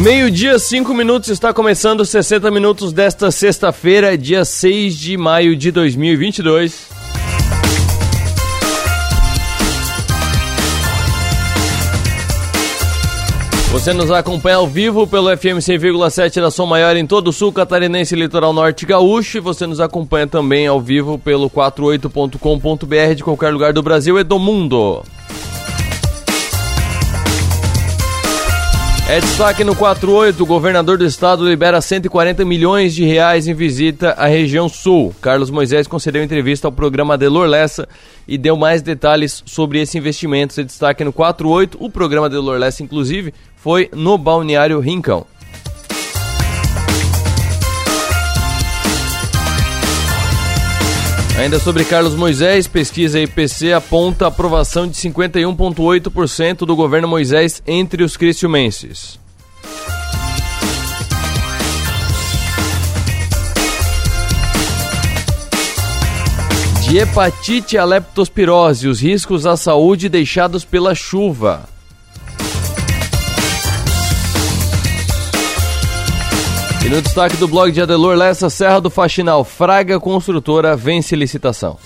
Meio-dia, 5 minutos, está começando 60 minutos desta sexta-feira, dia 6 de maio de 2022. Você nos acompanha ao vivo pelo FM 100,7 da Som Maior em todo o sul catarinense litoral norte gaúcho. E você nos acompanha também ao vivo pelo 48.com.br de qualquer lugar do Brasil e do mundo. É destaque no 48, o governador do estado libera 140 milhões de reais em visita à região sul. Carlos Moisés concedeu entrevista ao programa Delor Lessa e deu mais detalhes sobre esse investimento. É destaque no 48, o programa Delor Lessa, inclusive, foi no Balneário Rincão. Ainda sobre Carlos Moisés, pesquisa IPC aponta aprovação de 51,8% do governo Moisés entre os cristiumenses. De hepatite a leptospirose, os riscos à saúde deixados pela chuva. E no destaque do blog de Adelor Lessa, Serra do Faxinal, Fraga Construtora vence licitação.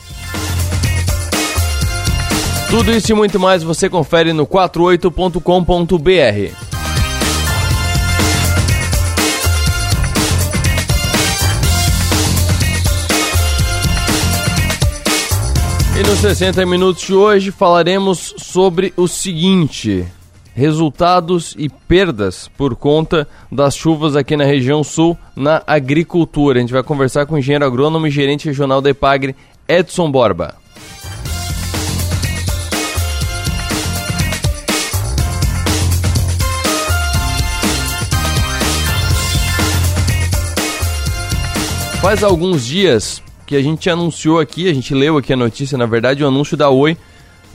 Tudo isso e muito mais você confere no 48.com.br. E nos 60 minutos de hoje falaremos sobre o seguinte: resultados e perdas por conta das chuvas aqui na região sul na agricultura. A gente vai conversar com o engenheiro agrônomo e gerente regional da EPAGRE, Edson Borba. Faz alguns dias que a gente anunciou aqui, a gente leu aqui a notícia, na verdade, o anúncio da Oi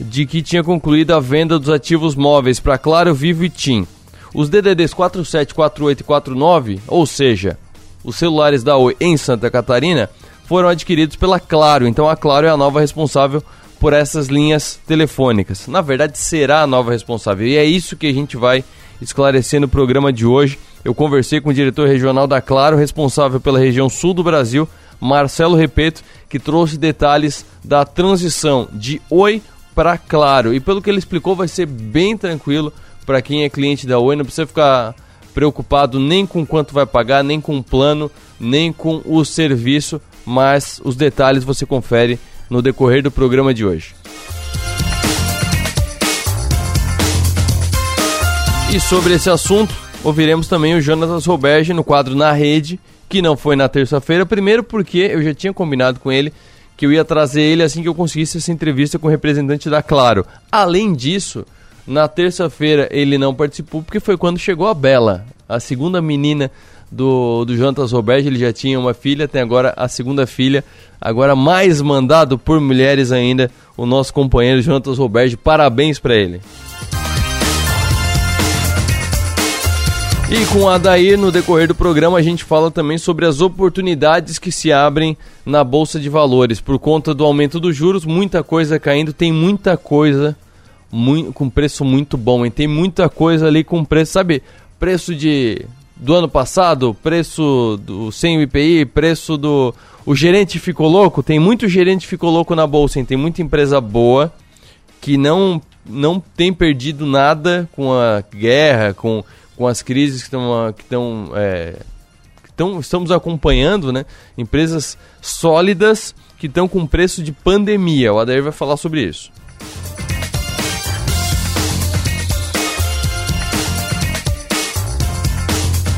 de que tinha concluído a venda dos ativos móveis para Claro, Vivo e TIM. Os DDDs 47, 48 e 49, ou seja, os celulares da Oi em Santa Catarina, foram adquiridos pela Claro. Então a Claro é a nova responsável por essas linhas telefônicas. Na verdade, será a nova responsável. E é isso que a gente vai esclarecer no programa de hoje. Eu conversei com o diretor regional da Claro, responsável pela região sul do Brasil, Marcelo Repeto, que trouxe detalhes da transição de Oi para Claro. E pelo que ele explicou, vai ser bem tranquilo para quem é cliente da Oi, não precisa ficar preocupado nem com quanto vai pagar, nem com o plano, nem com o serviço, mas os detalhes você confere no decorrer do programa de hoje. E sobre esse assunto, ouviremos também o Jonas Roberge no quadro Na Rede, que não foi na terça-feira, primeiro porque eu já tinha combinado com ele que eu ia trazer ele assim que eu conseguisse essa entrevista com o representante da Claro. Além disso, na terça-feira ele não participou porque foi quando chegou a Bela, a segunda menina do, do Jonatas Roberto. Ele já tinha uma filha, tem agora a segunda filha, agora mais mandado por mulheres ainda, o nosso companheiro Jonatas Roberto. Parabéns para ele. E com a Adair, no decorrer do programa, a gente fala também sobre as oportunidades que se abrem na Bolsa de Valores. Por conta do aumento dos juros, muita coisa caindo, tem muita coisa muito, com preço muito bom. E tem muita coisa ali com preço, sabe? Preço de do ano passado, preço do sem IPI, preço do. O gerente ficou louco? Tem muito gerente ficou louco na bolsa, hein? tem muita empresa boa que não, não tem perdido nada com a guerra, com com as crises que estão que estão é, estamos acompanhando, né? Empresas sólidas que estão com preço de pandemia. O Adair vai falar sobre isso.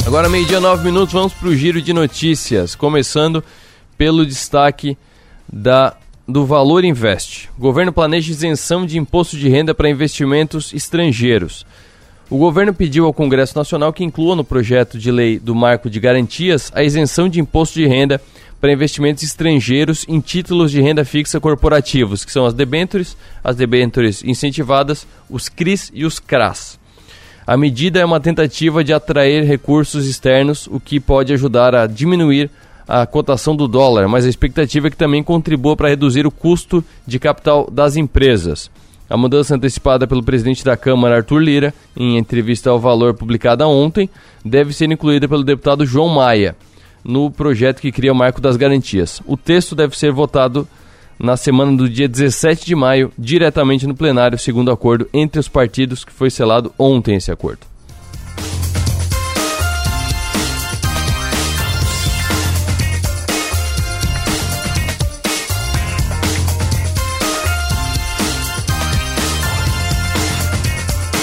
Agora, meio-dia, nove minutos, vamos para o giro de notícias. Começando pelo destaque da, do Valor Invest. O governo planeja isenção de imposto de renda para investimentos estrangeiros. O governo pediu ao Congresso Nacional que inclua no projeto de lei do marco de garantias a isenção de imposto de renda para investimentos estrangeiros em títulos de renda fixa corporativos, que são as debêntures, as debêntures incentivadas, os CRIs e os CRAS. A medida é uma tentativa de atrair recursos externos, o que pode ajudar a diminuir a cotação do dólar, mas a expectativa é que também contribua para reduzir o custo de capital das empresas. A mudança antecipada pelo presidente da Câmara, Arthur Lira, em entrevista ao Valor publicada ontem, deve ser incluída pelo deputado João Maia no projeto que cria o Marco das Garantias. O texto deve ser votado na semana do dia 17 de maio, diretamente no plenário, segundo acordo entre os partidos, que foi selado ontem esse acordo.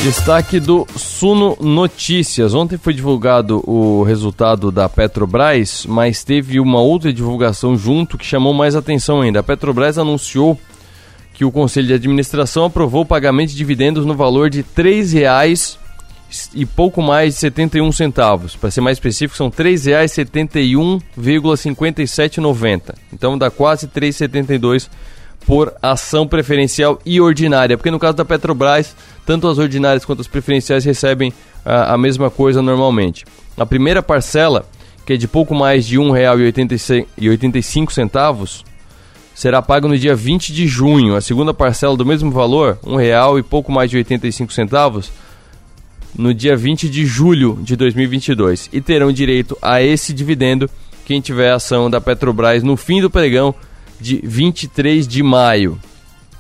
Destaque do Suno Notícias. Ontem foi divulgado o resultado da Petrobras, mas teve uma outra divulgação junto que chamou mais atenção ainda. A Petrobras anunciou que o Conselho de Administração aprovou o pagamento de dividendos no valor de R$ 3,00 e pouco mais de 71 centavos. Para ser mais específico, são R$ 3,71,5790. Então dá quase 3,72 por ação preferencial e ordinária, porque no caso da Petrobras, tanto as ordinárias quanto as preferenciais recebem a, a mesma coisa normalmente. A primeira parcela, que é de pouco mais de R$ 1,85, será paga no dia 20 de junho. A segunda parcela do mesmo valor, R$ 1,00 e pouco mais de 85 centavos, no dia 20 de julho de 2022. E terão direito a esse dividendo quem tiver ação da Petrobras no fim do pregão de 23 de maio.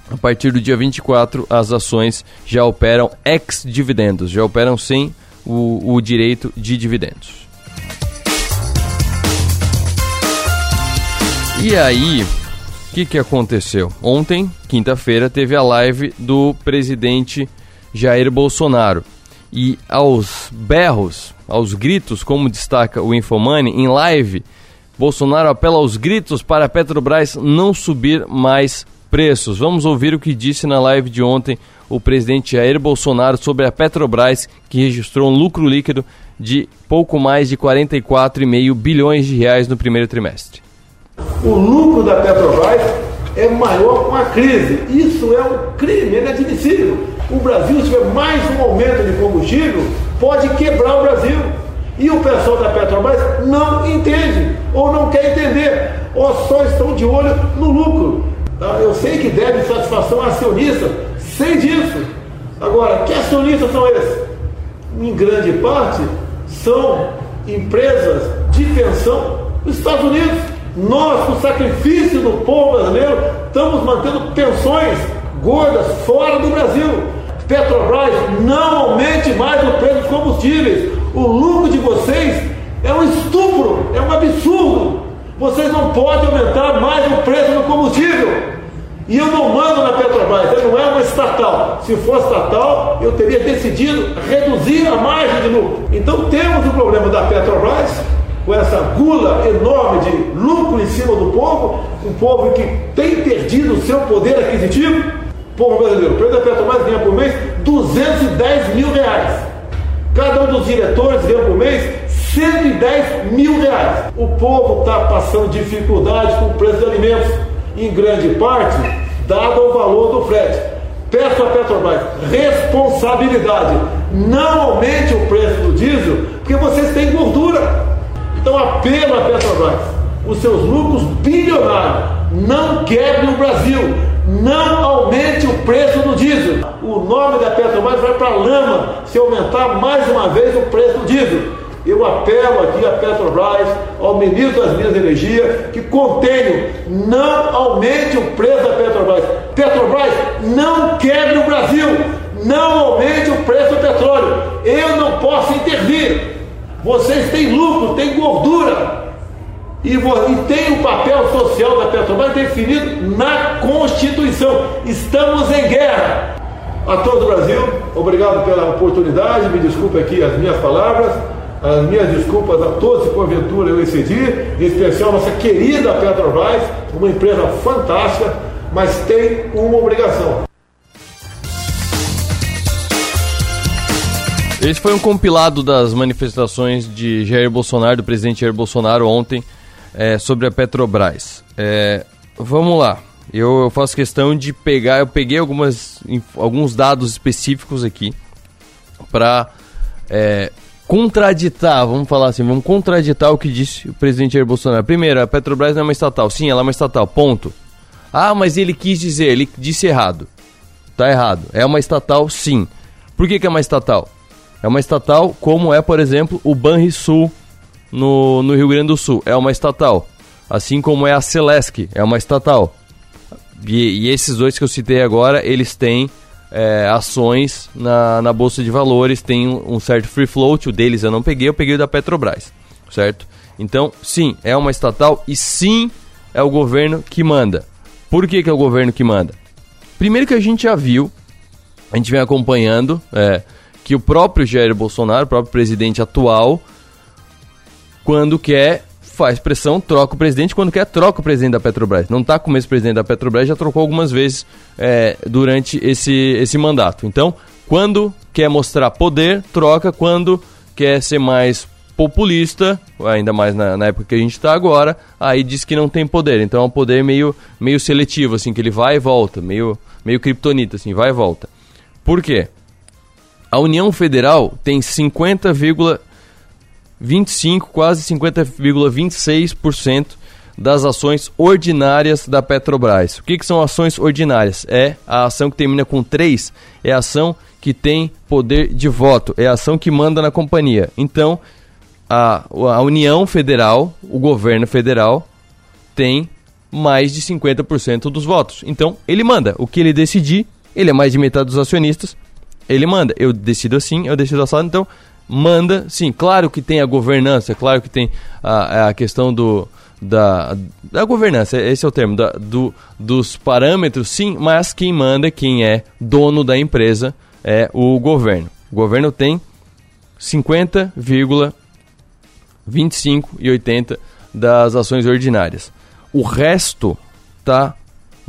A partir do dia 24, as ações já operam ex-dividendos, já operam sem o, o direito de dividendos. E aí, o que, que aconteceu? Ontem, quinta-feira, teve a live do presidente Jair Bolsonaro. E aos berros, aos gritos, como destaca o Infomani, em live, Bolsonaro apela aos gritos para a Petrobras não subir mais preços. Vamos ouvir o que disse na live de ontem o presidente Jair Bolsonaro sobre a Petrobras, que registrou um lucro líquido de pouco mais de 44,5 bilhões de reais no primeiro trimestre. O lucro da Petrobras é maior com a crise. Isso é um crime, é inadmissível. O Brasil, se tiver mais um aumento de combustível, pode quebrar o Brasil. E o pessoal da Petrobras não entende, ou não quer entender, ou só estão de olho no lucro. Tá? Eu sei que deve satisfação acionista, sei disso. Agora, que acionistas são esses? Em grande parte, são empresas de pensão dos Estados Unidos. Nós, com o sacrifício do povo brasileiro, estamos mantendo pensões gordas fora do Brasil. Petrobras, não aumente mais o preço dos combustíveis. O lucro de vocês é um estupro, é um absurdo. Vocês não podem aumentar mais o preço do combustível. E eu não mando na Petrobras, ela não é uma estatal. Se fosse estatal, eu teria decidido reduzir a margem de lucro. Então temos o problema da Petrobras, com essa gula enorme de lucro em cima do povo, um povo que tem perdido o seu poder aquisitivo. Povo brasileiro, o preço da Petrobras ganha por mês 210 mil reais. Cada um dos diretores ganha por mês 110 mil reais. O povo está passando dificuldade com o preço de alimentos, em grande parte, dado o valor do frete. Peço à Petrobras responsabilidade. Não aumente o preço do diesel, porque vocês têm gordura. Então apelo à Petrobras, os seus lucros bilionários, não quebrem o Brasil, não aumente o preço do diesel. O nome da Petrobras vai para a lama se aumentar mais uma vez o preço do diesel. Eu apelo aqui à Petrobras, ao ministro das Minas e Energia, que contenham, não aumente o preço da Petrobras. Petrobras, não quebre o Brasil, não aumente o preço do petróleo. Eu não posso intervir. Vocês têm lucro, têm gordura e, e tem o papel social da Petrobras definido na Constituição. Estamos em guerra. A todo o Brasil, obrigado pela oportunidade, me desculpe aqui as minhas palavras, as minhas desculpas a todos se porventura eu excedi, em especial nossa querida Petrobras, uma empresa fantástica, mas tem uma obrigação. Esse foi um compilado das manifestações de Jair Bolsonaro, do presidente Jair Bolsonaro ontem, é, sobre a Petrobras. É, vamos lá. Eu, eu, faço questão de pegar, eu peguei algumas, alguns dados específicos aqui para é, contraditar, vamos falar assim, vamos contraditar o que disse o presidente Jair Bolsonaro. Primeiro, a Petrobras não é uma estatal. Sim, ela é uma estatal, ponto. Ah, mas ele quis dizer, ele disse errado. Tá errado. É uma estatal, sim. Por que, que é uma estatal? É uma estatal como é, por exemplo, o Banrisul no, no Rio Grande do Sul. É uma estatal. Assim como é a Celesc, é uma estatal. E, e esses dois que eu citei agora, eles têm é, ações na, na Bolsa de Valores, tem um, um certo free float, o deles eu não peguei, eu peguei o da Petrobras, certo? Então, sim, é uma estatal e sim é o governo que manda. Por que, que é o governo que manda? Primeiro que a gente já viu, a gente vem acompanhando, é, que o próprio Jair Bolsonaro, o próprio presidente atual, quando quer faz pressão, troca o presidente, quando quer troca o presidente da Petrobras. Não está com o mesmo presidente da Petrobras, já trocou algumas vezes é, durante esse, esse mandato. Então, quando quer mostrar poder, troca, quando quer ser mais populista, ainda mais na, na época que a gente está agora, aí diz que não tem poder. Então é um poder meio, meio seletivo, assim, que ele vai e volta, meio, meio kryptonita, assim, vai e volta. Por quê? A União Federal tem 50,25, quase 50,26% das ações ordinárias da Petrobras. O que, que são ações ordinárias? É a ação que termina com 3, é a ação que tem poder de voto, é a ação que manda na companhia. Então, a, a União Federal, o governo federal, tem mais de 50% dos votos. Então, ele manda. O que ele decidir, ele é mais de metade dos acionistas, ele manda. Eu decido assim, eu decido assado, então manda, sim. Claro que tem a governança, claro que tem a, a questão do, da, da governança, esse é o termo, da, do, dos parâmetros, sim, mas quem manda, quem é dono da empresa é o governo. O governo tem 50, 25 e 80 das ações ordinárias. O resto tá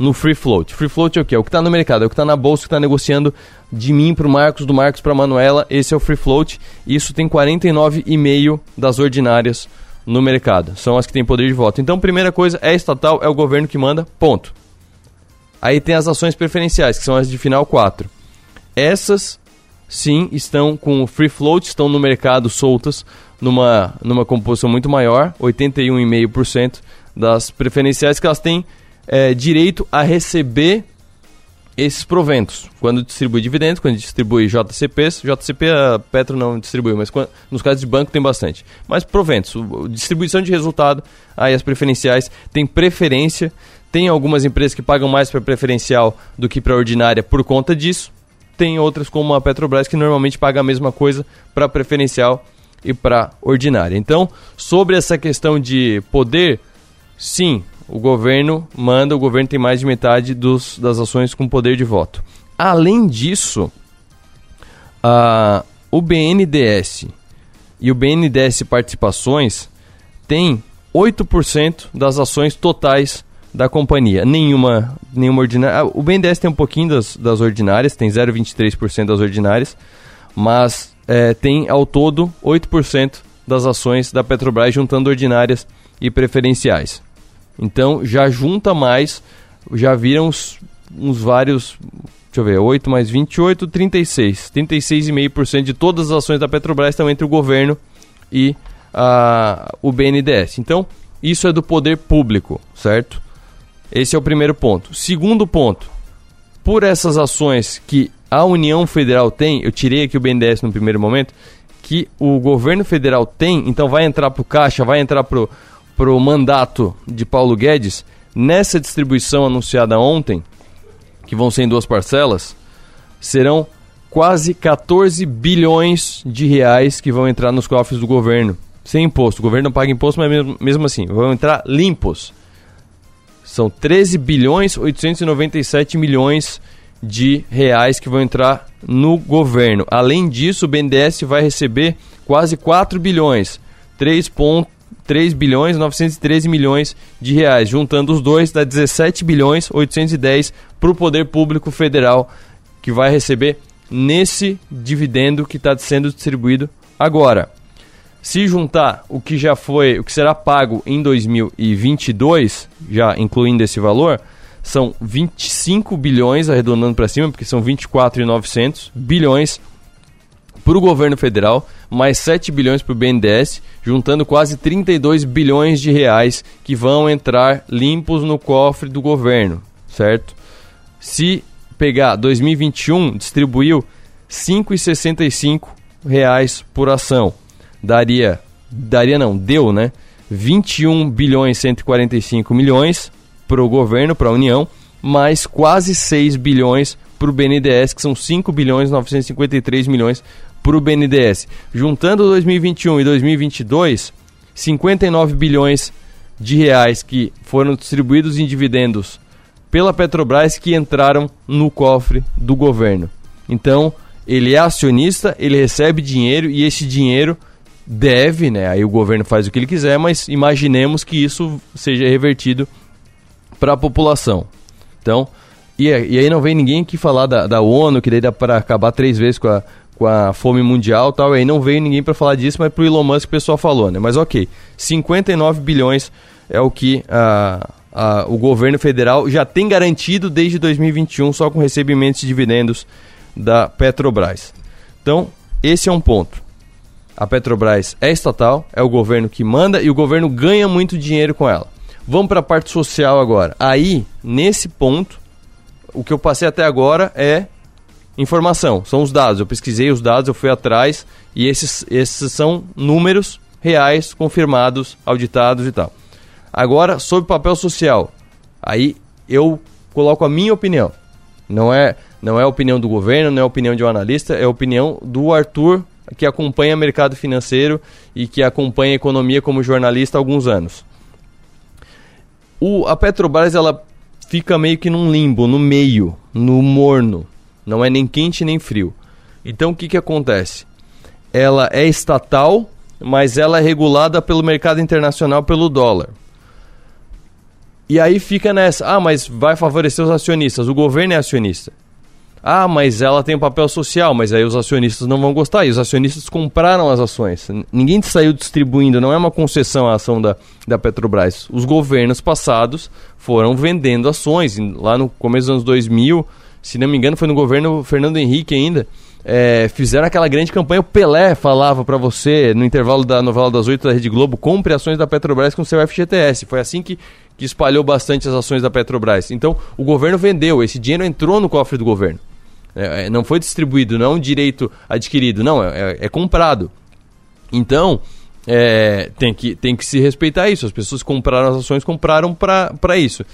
no free float. Free float é o que? É o que está no mercado, é o que está na bolsa, que está negociando de mim para o Marcos, do Marcos para a Manuela. Esse é o free float. Isso tem 49,5 das ordinárias no mercado. São as que têm poder de voto. Então, primeira coisa, é estatal, é o governo que manda, ponto. Aí tem as ações preferenciais, que são as de final 4. Essas, sim, estão com o free float, estão no mercado soltas, numa, numa composição muito maior, 81,5% das preferenciais que elas têm é, direito a receber esses proventos. Quando distribui dividendos, quando distribui JCPs, JCP a Petro não distribui, mas quando, nos casos de banco tem bastante. Mas proventos, distribuição de resultado, aí as preferenciais têm preferência. Tem algumas empresas que pagam mais para preferencial do que para ordinária por conta disso. Tem outras como a Petrobras que normalmente paga a mesma coisa para preferencial e para ordinária. Então, sobre essa questão de poder, sim, o governo manda, o governo tem mais de metade dos, das ações com poder de voto. Além disso, o BNDES e o BNDES Participações têm 8% das ações totais da companhia. Nenhuma, nenhuma ordinária. O BNDES tem um pouquinho das, das ordinárias, tem 0,23% das ordinárias, mas é, tem ao todo 8% das ações da Petrobras juntando ordinárias e preferenciais. Então já junta mais, já viram uns, uns vários, deixa eu ver, 8 mais 28, 36. 36,5% de todas as ações da Petrobras estão entre o governo e o BNDES. Então, isso é do poder público, certo? Esse é o primeiro ponto. Segundo ponto, por essas ações que a União Federal tem, eu tirei aqui o BNDES no primeiro momento, que o governo federal tem, então vai entrar para o caixa, vai entrar para o mandato de Paulo Guedes, nessa distribuição anunciada ontem, que vão ser em duas parcelas, serão quase 14 bilhões de reais que vão entrar nos cofres do governo, sem imposto. O governo não paga imposto, mas mesmo, mesmo assim, vão entrar limpos. São 13 bilhões 897 milhões de reais que vão entrar no governo. Além disso, o BNDES vai receber quase 4 bilhões, 3, 3 bilhões 913 milhões de reais. Juntando os dois, dá 17 bilhões 810 para o poder público federal que vai receber nesse dividendo que está sendo distribuído agora. Se juntar o que já foi, o que será pago em 2022, já incluindo esse valor, são 25 bilhões, arredondando para cima, porque são 24,900 bilhões para o governo federal, mais 7 bilhões para o BNDES, juntando quase 32 bilhões de reais que vão entrar limpos no cofre do governo, certo? Se pegar 2021, distribuiu 5,65 reais por ação. Daria, daria não, deu, né? 21 bilhões 145 milhões para o governo, para a União, mais quase 6 bilhões para o BNDES, que são 5 bilhões 953 milhões para o BNDES. Juntando 2021 e 2022, 59 bilhões de reais que foram distribuídos em dividendos pela Petrobras que entraram no cofre do governo. Então, ele é acionista, ele recebe dinheiro e esse dinheiro deve, né? Aí o governo faz o que ele quiser, mas imaginemos que isso seja revertido para a população. Então, e, aí não vem ninguém aqui falar da, da ONU, que daí dá para acabar três vezes com a, com a fome mundial tal. E aí não veio ninguém para falar disso, mas pro Elon Musk o pessoal falou, né? Mas ok, 59 bilhões é o que a, a, o governo federal já tem garantido desde 2021 só com recebimentos de dividendos da Petrobras. Então, esse é um ponto. A Petrobras é estatal, é o governo que manda e o governo ganha muito dinheiro com ela. Vamos para a parte social agora. Aí, nesse ponto, o que eu passei até agora é informação, são os dados. Eu pesquisei os dados, eu fui atrás e esses, esses são números reais, confirmados, auditados e tal. Agora, sobre papel social. Aí eu coloco a minha opinião. Não é, não é a opinião do governo, não é a opinião de um analista, é a opinião do Arthur, que acompanha mercado financeiro e que acompanha economia como jornalista há alguns anos. O, a Petrobras ela fica meio que num limbo, no meio, no morno. Não é nem quente nem frio. Então o que, que acontece? Ela é estatal, mas ela é regulada pelo mercado internacional pelo dólar. E aí fica nessa, ah, mas vai favorecer os acionistas, o governo é acionista. Ah, mas ela tem um papel social, mas aí os acionistas não vão gostar. E os acionistas compraram as ações. Ninguém saiu distribuindo, não é uma concessão a ação da, da Petrobras. Os governos passados foram vendendo ações. Lá no começo dos anos 2000, se não me engano, foi no governo Fernando Henrique ainda. É, fizeram aquela grande campanha. O Pelé falava para você, no intervalo da novela das oito da Rede Globo, compre ações da Petrobras com seu FGTS. Foi assim que, que espalhou bastante as ações da Petrobras. Então, o governo vendeu, esse dinheiro entrou no cofre do governo. É, é, não foi distribuído, não é um direito adquirido, não, é, é, é comprado. Então, é, tem, que, tem que se respeitar isso. As pessoas compraram as ações, compraram para isso.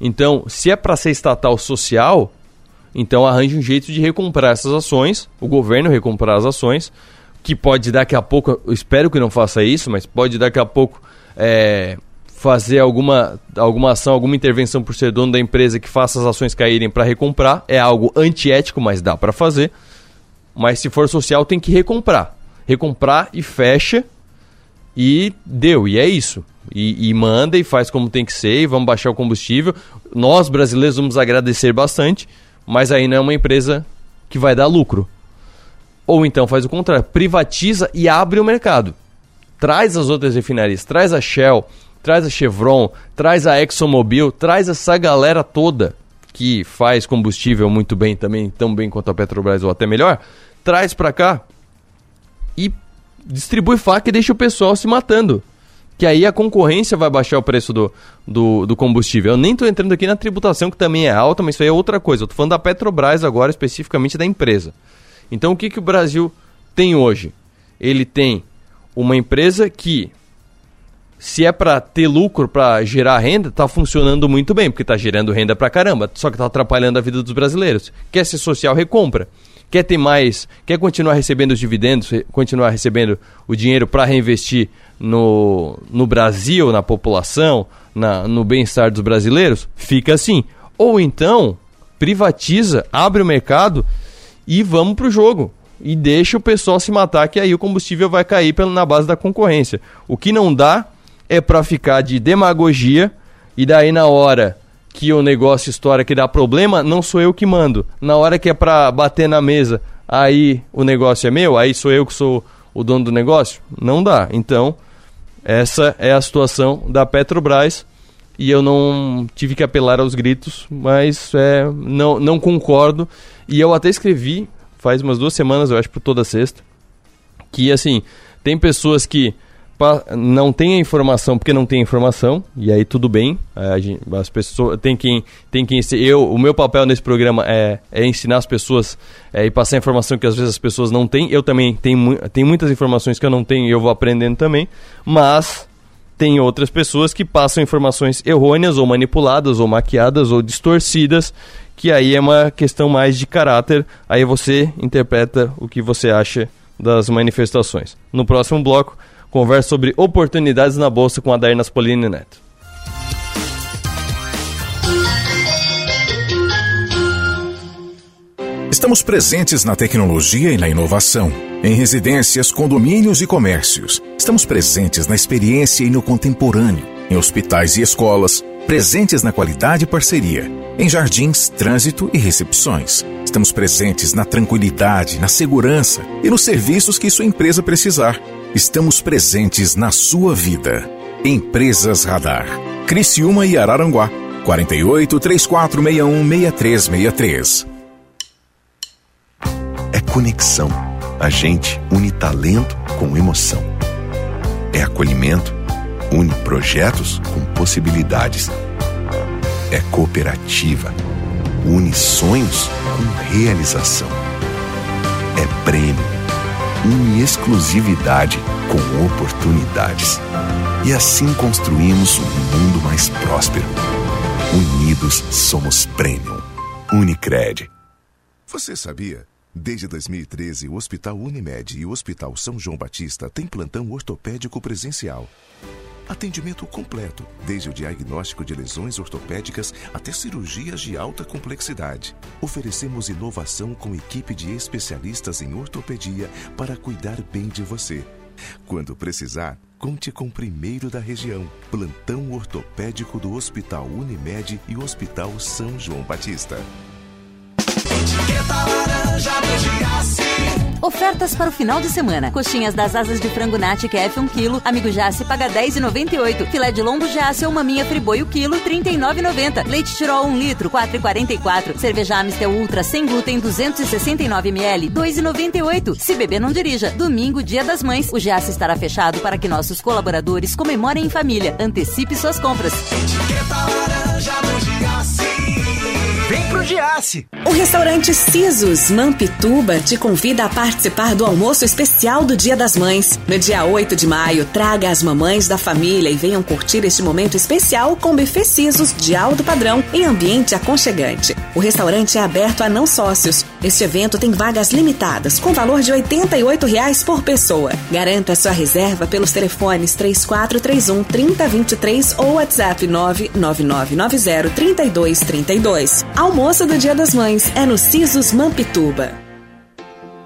Então, se é para ser estatal social, então arranje um jeito de recomprar essas ações, o governo recomprar as ações, que pode daqui a pouco, eu espero que não faça isso, mas pode daqui a pouco é, fazer alguma, alguma ação, alguma intervenção por ser dono da empresa que faça as ações caírem para recomprar. É algo antiético, mas dá para fazer. Mas se for social, tem que recomprar. Recomprar e fecha e deu, e é isso. E, e, manda e faz como tem que ser, e vamos baixar o combustível. Nós, brasileiros, vamos agradecer bastante, mas aí não é uma empresa que vai dar lucro. Ou então faz o contrário, privatiza e abre o mercado. Traz as outras refinarias, traz a Shell, traz a Chevron, traz a ExxonMobil, traz essa galera toda que faz combustível muito bem também, tão bem quanto a Petrobras ou até melhor, traz para cá e distribui faca e deixa o pessoal se matando. Que aí a concorrência vai baixar o preço do, do, do combustível. Eu nem estou entrando aqui na tributação, que também é alta, mas isso aí é outra coisa. Eu tô falando da Petrobras agora, especificamente da empresa. Então o que, que o Brasil tem hoje? Ele tem uma empresa que se é para ter lucro, para gerar renda, tá funcionando muito bem, porque tá gerando renda pra caramba, só que tá atrapalhando a vida dos brasileiros. Quer ser social, recompra. Quer ter mais, quer continuar recebendo os dividendos, continuar recebendo o dinheiro para reinvestir no, no Brasil, na população, na, no bem-estar dos brasileiros? Fica assim. Ou então, privatiza, abre o mercado e vamos pro jogo e deixa o pessoal se matar, que aí o combustível vai cair na base da concorrência. O que não dá é para ficar de demagogia e daí na hora que o negócio estoura que dá problema, não sou eu que mando. Na hora que é para bater na mesa, aí o negócio é meu, aí sou eu que sou o dono do negócio? Não dá. Então, essa é a situação da Petrobras e eu não tive que apelar aos gritos, mas é, não, não concordo. E eu até escrevi faz umas duas semanas, eu acho, por toda sexta, que assim, tem pessoas que não tem a informação porque não tem informação, e aí tudo bem. É, gente, as pessoas tem quem tem quem eu o meu papel nesse programa é, é ensinar as pessoas é, e passar informação que às vezes as pessoas não têm. Eu também tenho, tenho muitas informações que eu não tenho e eu vou aprendendo também, mas tem outras pessoas que passam informações errôneas ou manipuladas ou maquiadas ou distorcidas, que aí é uma questão mais de caráter. Aí você interpreta o que você acha das manifestações. No próximo bloco, conversa sobre oportunidades na bolsa com a Dair Naspolini Neto. Estamos presentes na tecnologia e na inovação, em residências, condomínios e comércios. Estamos presentes na experiência e no contemporâneo, em hospitais e escolas, presentes na qualidade e parceria, em jardins, trânsito e recepções. Estamos presentes na tranquilidade, na segurança e nos serviços que sua empresa precisar. Estamos presentes na sua vida. Empresas Radar. Criciúma e Araranguá. 48 3461 6363 é conexão. A gente une talento com emoção. É acolhimento, une projetos com possibilidades. É cooperativa, une sonhos com realização. É prêmio, une exclusividade com oportunidades. E assim construímos um mundo mais próspero. Unidos somos Premium. Unicred. Você sabia? Desde 2013, o Hospital Unimed e o Hospital São João Batista têm plantão ortopédico presencial. Atendimento completo, desde o diagnóstico de lesões ortopédicas até cirurgias de alta complexidade. Oferecemos inovação com equipe de especialistas em ortopedia para cuidar bem de você. Quando precisar, conte com o primeiro da região. Plantão ortopédico do Hospital Unimed e Hospital São João Batista. Etiqueta laranja. Ofertas para o final de semana. Coxinhas das asas de frango Nati KF 1 kg, amigo Jace paga 10,98. Filé de lombo Jace ou maminha friboi o quilo, 39,90. Leite Tirol 1 litro, 4,44. Cerveja Amistel Ultra sem glúten 269 ml, 2,98. Se beber não dirija. Domingo, dia das mães, o Jace estará fechado para que nossos colaboradores comemorem em família. Antecipe suas compras. Etiqueta O restaurante Sisos Mampituba te convida a participar do almoço especial do Dia das Mães. No dia 8 de maio, traga as mamães da família e venham curtir este momento especial com buffet Sisos de alto padrão em ambiente aconchegante. O restaurante é aberto a não sócios. Este evento tem vagas limitadas, com valor de 88 reais por pessoa. Garanta sua reserva pelos telefones 3431 3023 ou WhatsApp 99990 3232. Almoço Almoço do Dia das Mães é no Sisos Mampituba.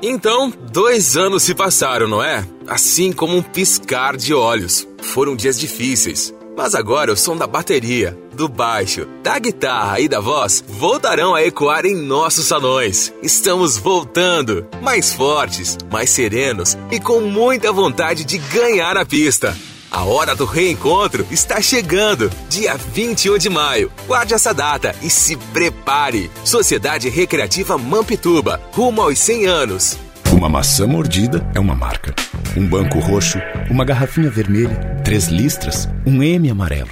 Então, dois anos se passaram, não é? Assim como um piscar de olhos. Foram dias difíceis. Mas agora o som da bateria, do baixo, da guitarra e da voz voltarão a ecoar em nossos salões. Estamos voltando, mais fortes, mais serenos e com muita vontade de ganhar a pista. A hora do reencontro está chegando, dia 21 de maio. Guarde essa data e se prepare. Sociedade Recreativa Mampituba, rumo aos 100 anos. Uma maçã mordida é uma marca. Um banco roxo, uma garrafinha vermelha, três listras, um M amarelo.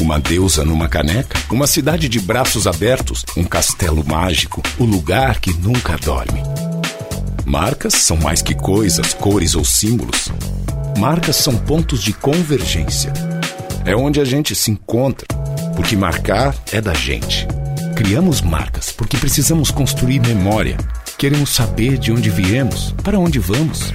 Uma deusa numa caneca, uma cidade de braços abertos, um castelo mágico, o lugar que nunca dorme. Marcas são mais que coisas, cores ou símbolos. Marcas são pontos de convergência. É onde a gente se encontra, porque marcar é da gente. Criamos marcas porque precisamos construir memória. Queremos saber de onde viemos, para onde vamos.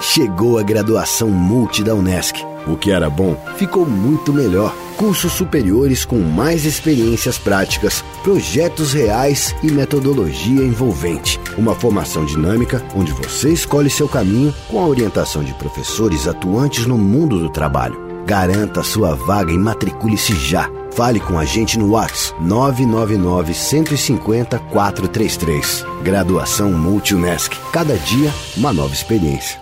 Chegou a graduação Multi da Unesc. O que era bom ficou muito melhor. Cursos superiores com mais experiências práticas, projetos reais e metodologia envolvente. Uma formação dinâmica onde você escolhe seu caminho com a orientação de professores atuantes no mundo do trabalho Garanta sua vaga e matricule-se já. Fale com a gente no WhatsApp 999 150 433. Graduação Multunesc. Cada dia, uma nova experiência.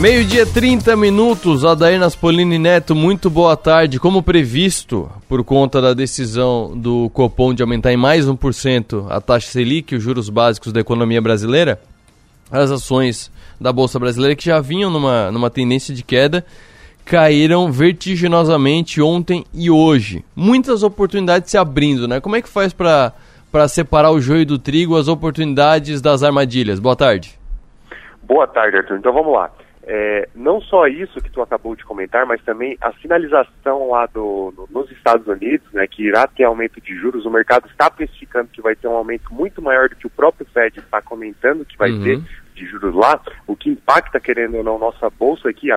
Meio-dia 30 minutos, Adair Naspolini Neto, muito boa tarde. Como previsto, por conta da decisão do Copom de aumentar em mais 1% a taxa Selic, os juros básicos da economia brasileira, as ações da Bolsa Brasileira, que já vinham numa, numa tendência de queda, caíram vertiginosamente ontem e hoje. Muitas oportunidades se abrindo, né? Como é que faz para separar o joio do trigo, as oportunidades das armadilhas? Boa tarde. Boa tarde, Arthur. Então vamos lá. É, não só isso que tu acabou de comentar, mas também a sinalização lá do, no, nos Estados Unidos, né, que irá ter aumento de juros, o mercado está precificando que vai ter um aumento muito maior do que o próprio Fed está comentando que vai uhum. ter de juros lá, o que impacta, querendo ou não, nossa bolsa aqui,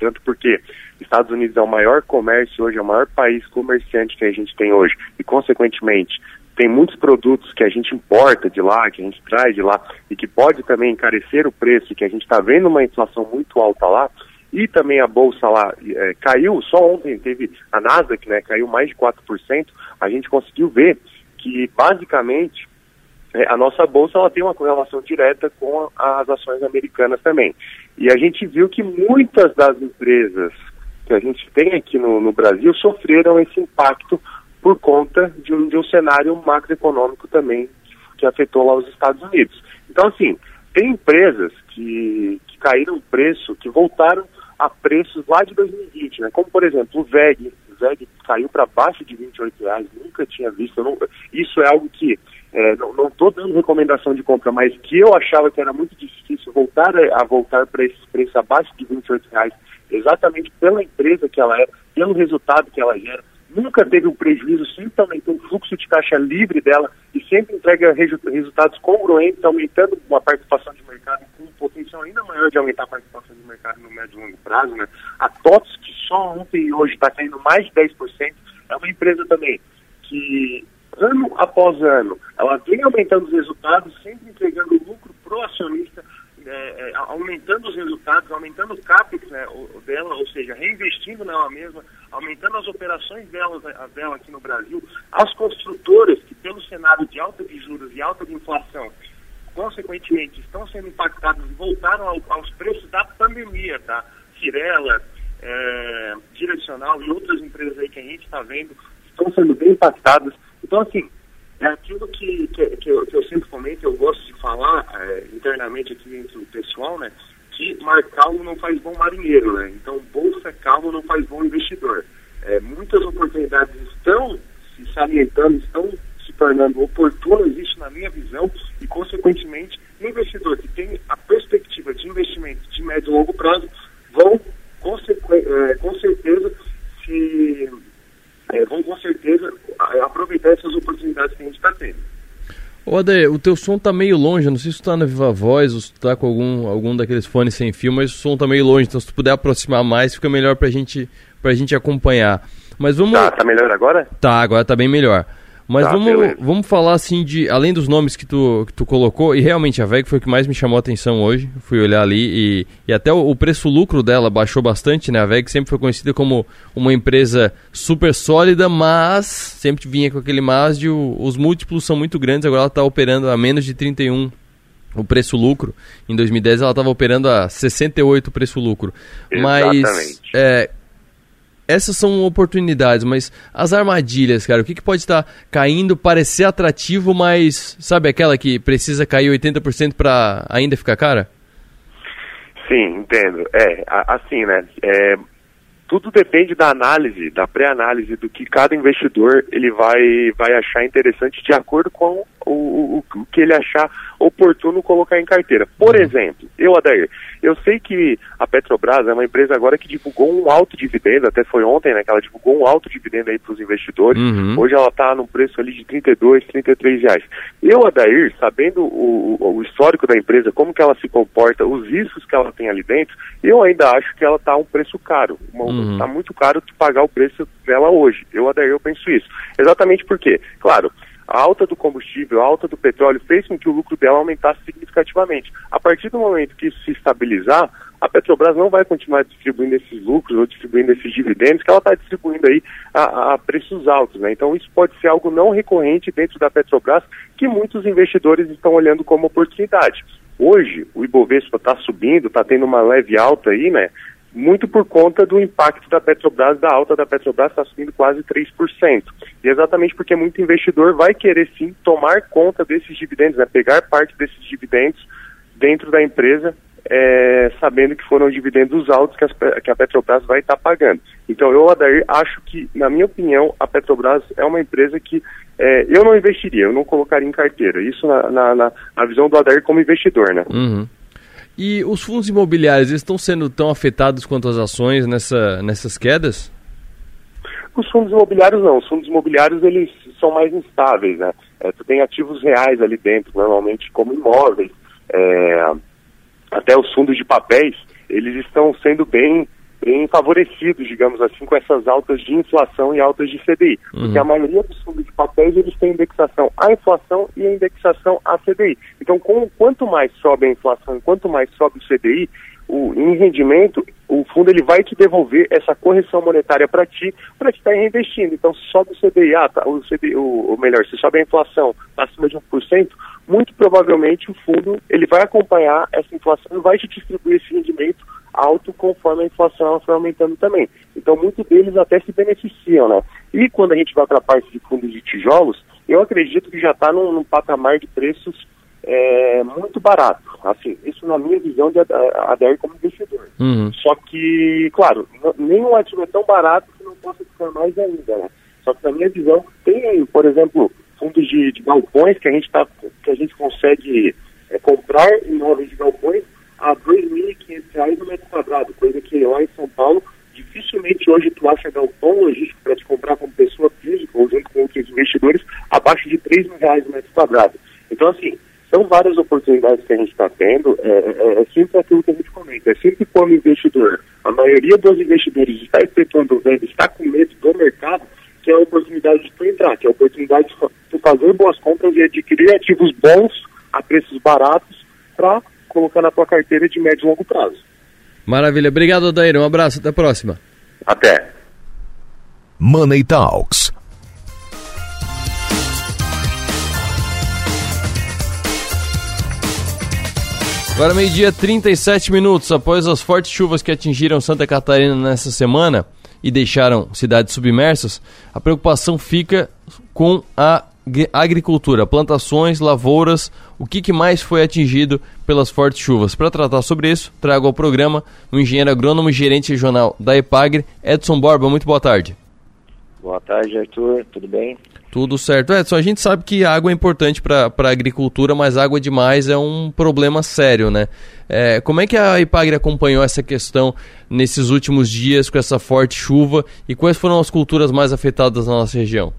tanto porque Estados Unidos é o maior comércio hoje, é o maior país comerciante que a gente tem hoje, e consequentemente tem muitos produtos que a gente importa de lá, que a gente traz de lá, e que pode também encarecer o preço, e que a gente está vendo uma inflação muito alta lá, e também a bolsa lá é, caiu, só ontem teve a Nasdaq, né, caiu mais de 4%, a gente conseguiu ver que basicamente é, a nossa bolsa ela tem uma correlação direta com as ações americanas também. E a gente viu que muitas das empresas que a gente tem aqui no, no Brasil sofreram esse impacto por conta de um, de um cenário macroeconômico também que, afetou lá os Estados Unidos. Então, assim, tem empresas que, que caíram preço, que voltaram a preços lá de 2020, né? Como, por exemplo, o VEG. O VEG caiu para baixo de 28 reais, nunca tinha visto. Não, isso é algo que é, não estou dando recomendação de compra, mas que eu achava que era muito difícil voltar a, a voltar para esses preços abaixo de 28 reais, exatamente pela empresa que ela era, pelo resultado que ela gera nunca teve um prejuízo, sempre aumentou o fluxo de caixa livre dela e sempre entrega resu resultados congruentes, aumentando a participação de mercado com um potencial ainda maior de aumentar a participação de mercado no médio e longo prazo. Né? A TOTS, que só ontem e hoje está caindo mais de 10%, é uma empresa também que ano após ano ela vem aumentando os resultados, sempre entregando lucro pro acionista, é, é, aumentando os resultados, aumentando o CAPEX né, dela, ou seja, reinvestindo nela mesma, aumentando as operações dela, dela aqui no Brasil, as construtoras que pelo cenário de alta de juros e alta de inflação, consequentemente estão sendo impactadas e voltaram ao, aos preços da pandemia, tá? Cirela, é, Direcional e outras empresas aí que a gente está vendo estão sendo bem impactadas. Então, assim, é aquilo que, que, que, eu, que eu sempre comento, eu gosto de falar é, internamente aqui entre o pessoal, né? Que mar calmo não faz bom marinheiro, né? Então, bolsa calmo não faz bom investidor. É, muitas oportunidades estão se salientando, estão se tornando oportunas, isso na minha visão, e, consequentemente, o investidor que tem a perspectiva de investimento de médio e longo prazo vão, com, é, com certeza, se é, vão com certeza aproveitar essas oportunidades que a gente está tendo. O teu som tá meio longe, não sei se tu tá na Viva Voz ou se tu tá com algum, algum daqueles fones sem fio, mas o som tá meio longe, então se tu puder aproximar mais, fica melhor pra gente, pra gente acompanhar. Mas vamos... Tá, tá melhor agora? Tá, agora tá bem melhor. Mas tá, vamos, vamos falar assim de. Além dos nomes que tu, que tu colocou, e realmente a VEG foi o que mais me chamou a atenção hoje. Fui olhar ali e, e até o, o preço-lucro dela baixou bastante, né? A VEG sempre foi conhecida como uma empresa super sólida, mas sempre vinha com aquele mas de o, os múltiplos são muito grandes, agora ela está operando a menos de 31 o preço-lucro. Em 2010 ela estava operando a 68 o preço-lucro. Mas. É, essas são oportunidades, mas as armadilhas, cara, o que, que pode estar caindo, parecer atrativo, mas sabe aquela que precisa cair 80% para ainda ficar cara? Sim, entendo. É, assim, né? É, tudo depende da análise, da pré-análise do que cada investidor ele vai, vai achar interessante de acordo com o, o, o que ele achar oportuno colocar em carteira. Por uhum. exemplo, eu, Adair, eu sei que a Petrobras é uma empresa agora que divulgou um alto dividendo, até foi ontem, né, que ela divulgou um alto dividendo aí para os investidores. Uhum. Hoje ela está no preço ali de 32, 33 reais. Eu, Adair, sabendo o, o, histórico da empresa, como que ela se comporta, os riscos que ela tem ali dentro, eu ainda acho que ela está a um preço caro. Está uhum. Tá muito caro de pagar o preço dela hoje. Eu, Adair, eu penso isso. Exatamente porque, claro, a alta do combustível, a alta do petróleo fez com que o lucro dela aumentasse significativamente. A partir do momento que isso se estabilizar, a Petrobras não vai continuar distribuindo esses lucros ou distribuindo esses dividendos que ela está distribuindo aí a, a, preços altos. Né? Então isso pode ser algo não recorrente dentro da Petrobras que muitos investidores estão olhando como oportunidade. Hoje o Ibovespa está subindo, está tendo uma leve alta aí, né? Muito por conta do impacto da Petrobras, da alta da Petrobras está subindo quase 3%. E exatamente porque muito investidor vai querer sim tomar conta desses dividendos, né, pegar parte desses dividendos dentro da empresa, é, sabendo que foram dividendos altos que, as, que a Petrobras vai estar tá pagando. Então eu, Adair, acho que, na minha opinião, a Petrobras é uma empresa que é, eu não investiria, eu não colocaria em carteira. Isso na, na, na, visão do Adair como investidor, né? Uhum. E os fundos imobiliários estão sendo tão afetados quanto as ações nessa, nessas quedas? Os fundos imobiliários não. Os fundos imobiliários eles são mais instáveis, né? É, tu tem ativos reais ali dentro, normalmente como imóveis. É, até os fundos de papéis, eles estão sendo bem bem favorecidos, digamos assim, com essas altas de inflação e altas de CDI. Uhum. Porque a maioria dos fundos de papéis, eles têm indexação à inflação e a indexação à CDI. Então, com, quanto mais sobe a inflação, quanto mais sobe o CDI, o, em rendimento, o fundo ele vai te devolver essa correção monetária para ti, para te estar tá reinvestindo. Então, se sobe o CDI, ah, tá, o CDI, ou melhor, se sobe a inflação acima de 1%, muito provavelmente o fundo ele vai acompanhar essa inflação e vai te distribuir esse rendimento alto conforme a inflação foi aumentando também. Então, muitos deles até se beneficiam, né? E quando a gente vai para a parte de fundos de tijolos, eu acredito que já está num, num, patamar de preços é, muito barato. Assim, isso na minha visão de ADR como investidor. Uhum. Só que, claro, nenhum ativo é tão barato que não possa ficar mais ainda, né? Só que na minha visão, tem, por exemplo, fundos de, de galpões que a gente, tá, que a gente consegue é, comprar imóveis de galpões a R$ 2.500 no metro quadrado, coisa que lá em São Paulo dificilmente hoje tu acha galpão logístico para te comprar como pessoa física ou junto com outros investidores abaixo de 3 mil reais no metro quadrado. Então, assim, são várias oportunidades que a gente está tendo, é, é, é, sempre aquilo que a gente comenta, é sempre quando o investidor, a maioria dos investidores está efetuando venda, está com medo do mercado, que é a oportunidade de tu entrar, que é a oportunidade de tu fazer boas compras e adquirir ativos bons a preços baratos para colocar na tua carteira de médio e longo prazo. Maravilha. Obrigado, Odair. Um abraço. Até a próxima. Até. Money Talks. Agora meio-dia 37 minutos após as fortes chuvas que atingiram Santa Catarina nessa semana e deixaram cidades submersas, a preocupação fica com a agricultura, plantações, lavouras, o que, que mais foi atingido pelas fortes chuvas. Para tratar sobre isso, trago ao programa o engenheiro agrônomo e gerente regional da EPAGRE, Edson Borba. Muito boa tarde. Boa tarde, Arthur. Tudo bem? Tudo certo. Edson, a gente sabe que água é importante para a agricultura, mas água demais é um problema sério, né? É, como é que a EPAGRE acompanhou essa questão nesses últimos dias com essa forte chuva e quais foram as culturas mais afetadas na nossa região?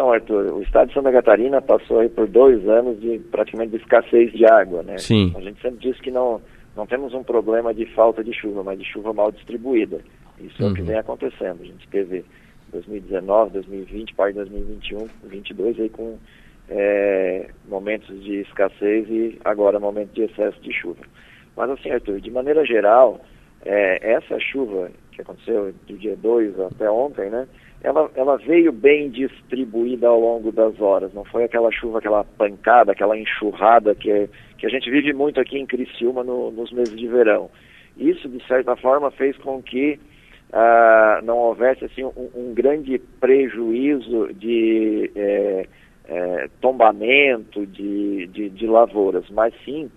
Então, Arthur, o estado de Santa Catarina passou aí por dois anos de praticamente de escassez de água, né? Sim. A gente sempre diz que não, não temos um problema de falta de chuva, mas de chuva mal distribuída. Isso uhum. é o que uhum. vem acontecendo. A gente teve 2019, 2020, parte de 2021, 2022 aí com é, momentos de escassez e agora momento de excesso de chuva. Mas assim, Arthur, de maneira geral, é, essa chuva que aconteceu do dia 2 até ontem, né? Ela, ela veio bem distribuída ao longo das horas, não foi aquela chuva, aquela pancada, aquela enxurrada que, que a gente vive muito aqui em Criciúma no, nos meses de verão. Isso, de certa forma, fez com que ah, não houvesse assim, um, um grande prejuízo de é, é, tombamento de, de, de, lavouras, mas sim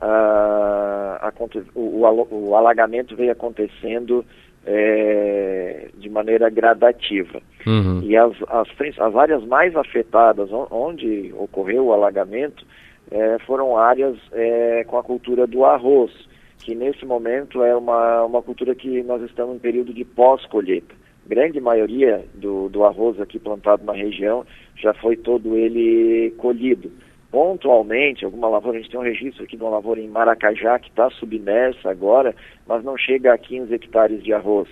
ah, o, o, o alagamento veio acontecendo é, de maneira gradativa. Uhum. E as, as, as, áreas mais afetadas, onde ocorreu o alagamento, é, foram áreas é, com a cultura do arroz, que nesse momento é uma, uma cultura que nós estamos em período de pós-colheita. Grande maioria do, do arroz aqui plantado na região já foi todo ele colhido. Pontualmente, alguma lavoura, a gente tem um registro aqui de uma lavoura em Maracajá que está submersa agora, mas não chega a 15 hectares de arroz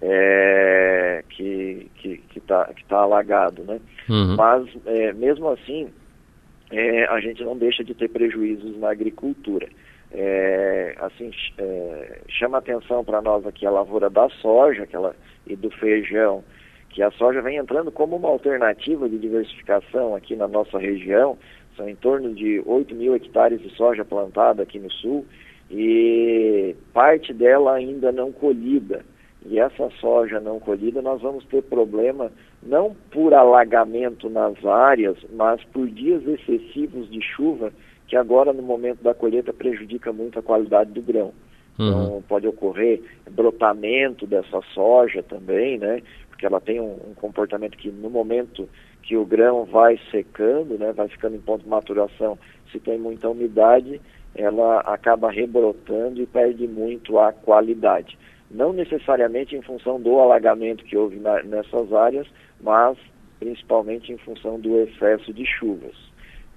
é, que está que, que tá, que tá alagado. Né? Uhum. Mas, é, mesmo assim, é, a gente não deixa de ter prejuízos na agricultura. É, assim, é, chama atenção para nós aqui a lavoura da soja aquela, e do feijão, que a soja vem entrando como uma alternativa de diversificação aqui na nossa região, são em torno de 8 mil hectares de soja plantada aqui no sul e parte dela ainda não colhida. E essa soja não colhida nós vamos ter problema não por alagamento nas áreas, mas por dias excessivos de chuva que agora no momento da colheita prejudica muito a qualidade do grão. Uhum. Então pode ocorrer brotamento dessa soja também, né? Porque ela tem um, um comportamento que no momento que o grão vai secando, né, vai ficando em ponto de maturação, se tem muita umidade, ela acaba rebrotando e perde muito a qualidade. Não necessariamente em função do alagamento que houve na, nessas áreas, mas principalmente em função do excesso de chuvas.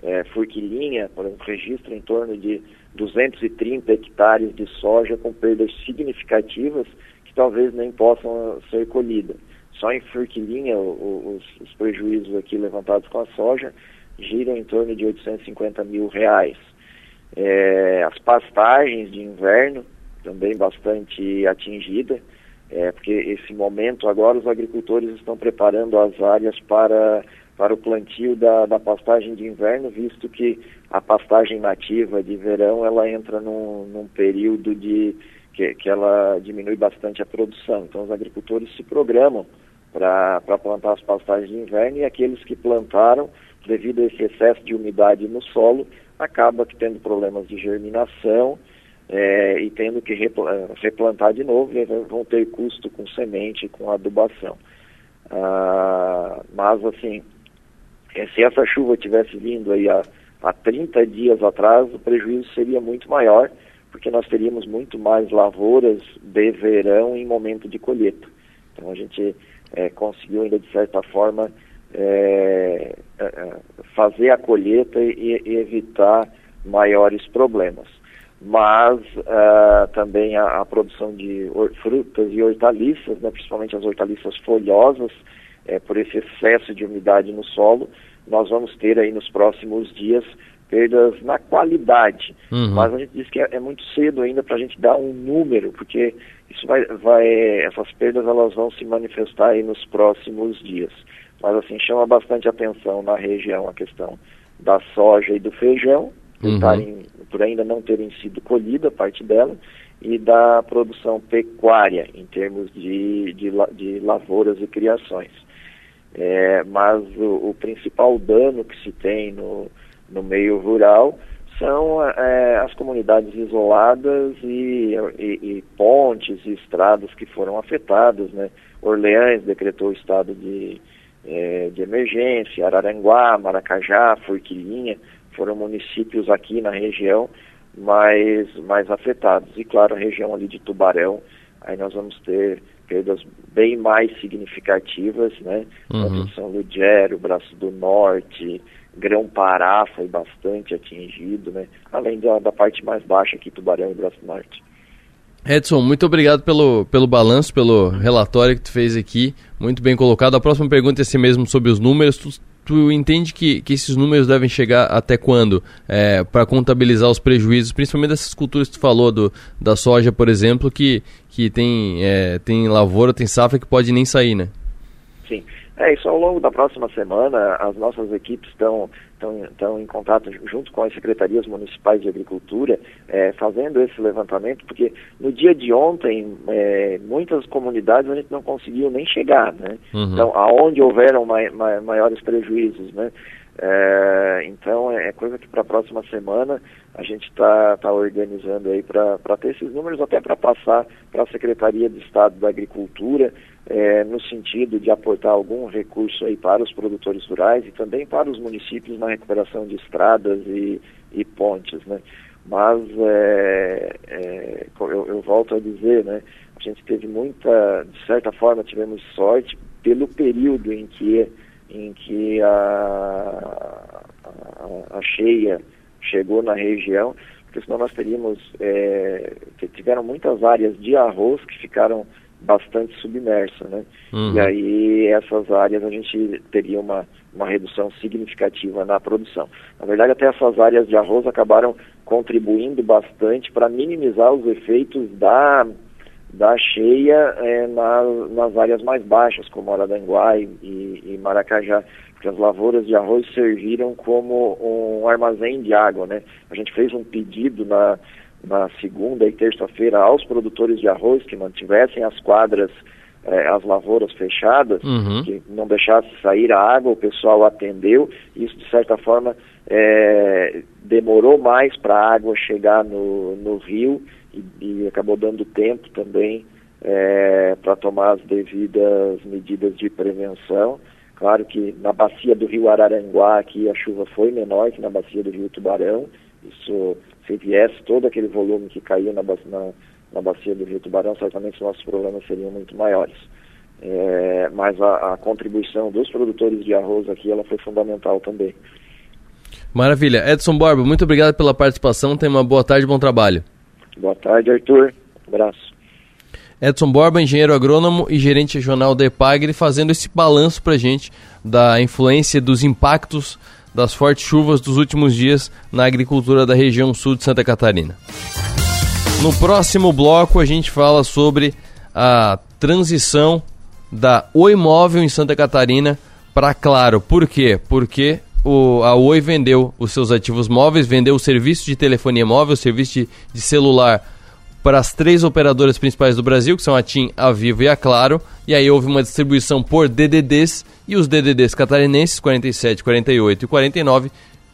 É, Furquilinha, por exemplo, registra em torno de 230 hectares de soja com perdas significativas que talvez nem possam ser colhidas. Só em Furquilinha, os, os, prejuízos aqui levantados com a soja giram em torno de 850 mil reais. É, as pastagens de inverno, também bastante atingida, é, porque esse momento agora os agricultores estão preparando as áreas para, para o plantio da, da pastagem de inverno, visto que a pastagem nativa de verão ela entra num, num período de que, que ela diminui bastante a produção. Então os agricultores se programam para plantar as pastagens de inverno e aqueles que plantaram, devido a esse excesso de umidade no solo, acaba que tendo problemas de germinação é, e tendo que replantar de novo e vão ter custo com semente, com adubação. Ah, mas assim, é, se essa chuva tivesse vindo aí há, há 30 dias atrás, o prejuízo seria muito maior, porque nós teríamos muito mais lavouras de verão em momento de colheita. Então a gente é, conseguiu ainda de certa forma é, é, é, fazer a colheita e, e, evitar maiores problemas. Mas uh, também a, a, produção de frutas e hortaliças, né, principalmente as hortaliças folhosas, é, por esse excesso de umidade no solo, nós vamos ter aí nos próximos dias perdas na qualidade. Uhum. Mas a gente diz que é, é muito cedo ainda para a gente dar um número, porque isso vai, vai, essas perdas elas vão se manifestar aí nos próximos dias. Mas assim, chama bastante atenção na região a questão da soja e do feijão, uhum. por ainda não terem sido colhida parte dela, e da produção pecuária, em termos de, de, de lavouras e criações. É, mas o, o principal dano que se tem no, no meio rural são é, as comunidades isoladas e, e, e, pontes e estradas que foram afetadas, né? Orleans decretou o estado de, é, de emergência, Araranguá, Maracajá, Forquilinha, foram municípios aqui na região mais, mais afetados. E claro, a região ali de Tubarão, aí nós vamos ter perdas bem mais significativas, né? Uhum. São Ludgero, Braço do Norte, Grão-Pará foi bastante atingido, né? Além da, da parte mais baixa aqui, Tubarão e Braço Norte. Edson, muito obrigado pelo, pelo balanço, pelo relatório que tu fez aqui, muito bem colocado. A próxima pergunta é assim mesmo sobre os números. Tu, tu entende que, que esses números devem chegar até quando é, para contabilizar os prejuízos, principalmente dessas culturas que tu falou, do, da soja, por exemplo, que, que tem, é, tem lavoura, tem safra que pode nem sair, né? Sim. É, isso ao longo da próxima semana, as nossas equipes estão estão em contato junto com as secretarias municipais de agricultura, é, fazendo esse levantamento, porque no dia de ontem, é, muitas comunidades a gente não conseguiu nem chegar, né? Uhum. Então, aonde houveram mai, mai, maiores prejuízos, né? É, então é, é coisa que para a próxima semana a gente está tá organizando aí para ter esses números, até para passar para a Secretaria de Estado da Agricultura, é, no sentido de aportar algum recurso aí para os produtores rurais e também para os municípios na recuperação de estradas e, e pontes, né? Mas é, é, eu, eu, volto a dizer, né? A gente teve muita, de certa forma, tivemos sorte pelo período em que em que a, a, a cheia chegou na região, porque senão nós teríamos, é, tiveram muitas áreas de arroz que ficaram bastante submersas, né? Uhum. E aí essas áreas a gente teria uma, uma redução significativa na produção. Na verdade, até essas áreas de arroz acabaram contribuindo bastante para minimizar os efeitos da, da cheia é, na, nas áreas mais baixas, como Araranguá e, e, Maracajá, porque as lavouras de arroz serviram como um armazém de água, né? A gente fez um pedido na, na segunda e terça-feira aos produtores de arroz que mantivessem as quadras, eh, as lavouras fechadas, uhum. que não deixasse sair a água, o pessoal atendeu, isso de certa forma eh, demorou mais para a água chegar no, no rio e, e, acabou dando tempo também eh, para tomar as devidas medidas de prevenção. Claro que na bacia do rio Araranguá aqui a chuva foi menor que na bacia do rio Tubarão, isso se viesse todo aquele volume que caiu na, na, na bacia do Rio Tubarão, certamente os nossos problemas seriam muito maiores. É, mas a, a, contribuição dos produtores de arroz aqui ela foi fundamental também. Maravilha. Edson Borba, muito obrigado pela participação. Tenha uma boa tarde e bom trabalho. Boa tarde, Arthur. Um abraço. Edson Borba, engenheiro agrônomo e gerente regional da EPAGRE, fazendo esse balanço para a gente da influência dos impactos das fortes chuvas dos últimos dias na agricultura da região sul de Santa Catarina. No próximo bloco a gente fala sobre a transição da Oi Móvel em Santa Catarina para Claro. Por quê? Porque o, a Oi vendeu os seus ativos móveis, vendeu o serviço de telefonia móvel, o serviço de, de celular para as três operadoras principais do Brasil, que são a TIM, a Vivo e a Claro. E aí houve uma distribuição por DDDs e os DDDs catarinenses 47, 48 e 49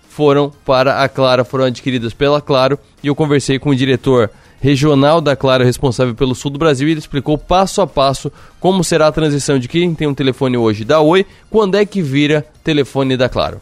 foram para a Claro, foram adquiridas pela Claro. E eu conversei com o diretor regional da Claro, responsável pelo sul do Brasil, e ele explicou passo a passo como será a transição de quem tem um telefone hoje da Oi, quando é que vira telefone da Claro.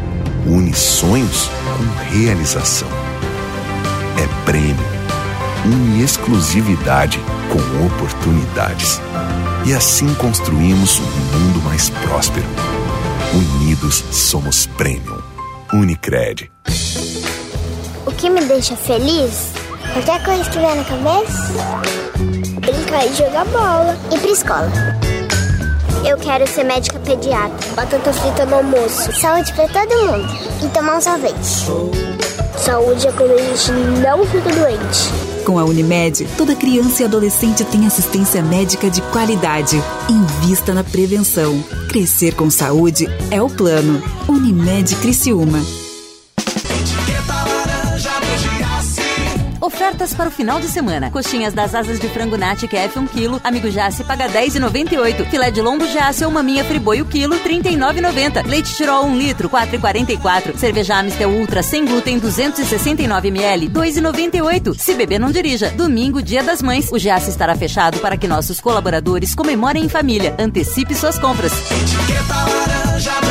une sonhos com realização. É prêmio, une exclusividade com oportunidades. E assim construímos um mundo mais próspero. Unidos somos Premium. Unicred. O que me deixa feliz? Qualquer coisa que vier na cabeça? Brincar e jogar bola. Ir pra escola. Eu quero ser médica pediatra. Batata frita no almoço. Saúde pra todo mundo. E tomar um sorvete. Saúde é quando a gente não fica doente. Com a Unimed, toda criança e adolescente tem assistência médica de qualidade. Invista na prevenção. Crescer com saúde é o plano. Unimed Criciúma. Ofertas para o final de semana. Coxinhas das asas de frango nati KF 1 kg, amigo Jace paga 10,98. Filé de lombo Jace ou maminha friboi o quilo, 39,90. Leite Tirol 1 litro, 4,44. Cerveja Amistel Ultra sem glúten 269 ml, 2,98. Se beber não dirija. Domingo, dia das mães, o Jace estará fechado para que nossos colaboradores comemorem em família. Antecipe suas compras. Etiqueta laranja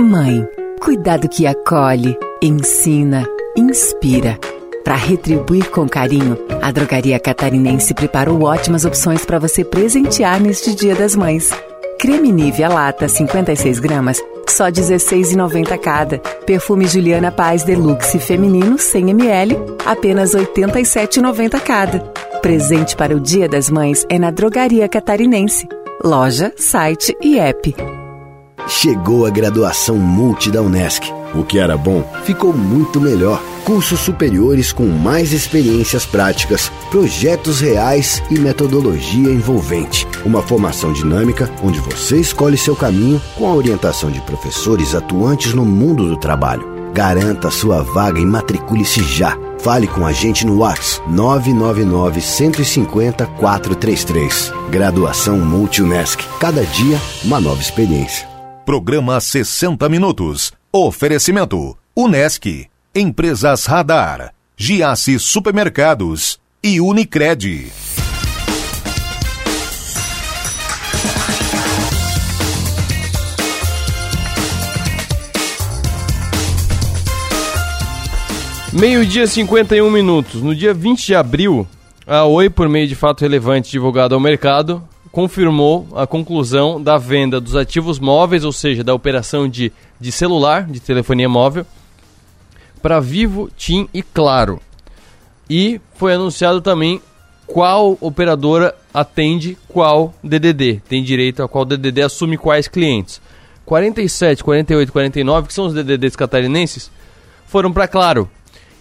Mãe, cuidado que acolhe, ensina, inspira. Para retribuir com carinho, a Drogaria Catarinense preparou ótimas opções para você presentear neste Dia das Mães. Creme Nivea Lata 56 gramas, só R$ 16,90 cada. Perfume Juliana Paz Deluxe Feminino 100 ml, apenas R$ 87,90 cada. Presente para o Dia das Mães é na Drogaria Catarinense. Loja, site e app. Chegou a graduação multi da Unesc. O que era bom ficou muito melhor. Cursos superiores com mais experiências práticas, projetos reais e metodologia envolvente. Uma formação dinâmica onde você escolhe seu caminho com a orientação de professores atuantes no mundo do trabalho. Garanta sua vaga e matricule-se já. Fale com a gente no WhatsApp 999 150 433. Graduação Multi-UNESC. Cada dia, uma nova experiência. Programa 60 Minutos. Oferecimento: Unesc, Empresas Radar, Giasse Supermercados e Unicred. Meio-dia 51 minutos. No dia 20 de abril, a Oi, por meio de fato relevante divulgado ao mercado, confirmou a conclusão da venda dos ativos móveis, ou seja, da operação de, de celular, de telefonia móvel, para Vivo, TIM e Claro. E foi anunciado também qual operadora atende qual DDD, tem direito a qual DDD assume quais clientes. 47, 48, 49, que são os DDDs catarinenses, foram para Claro.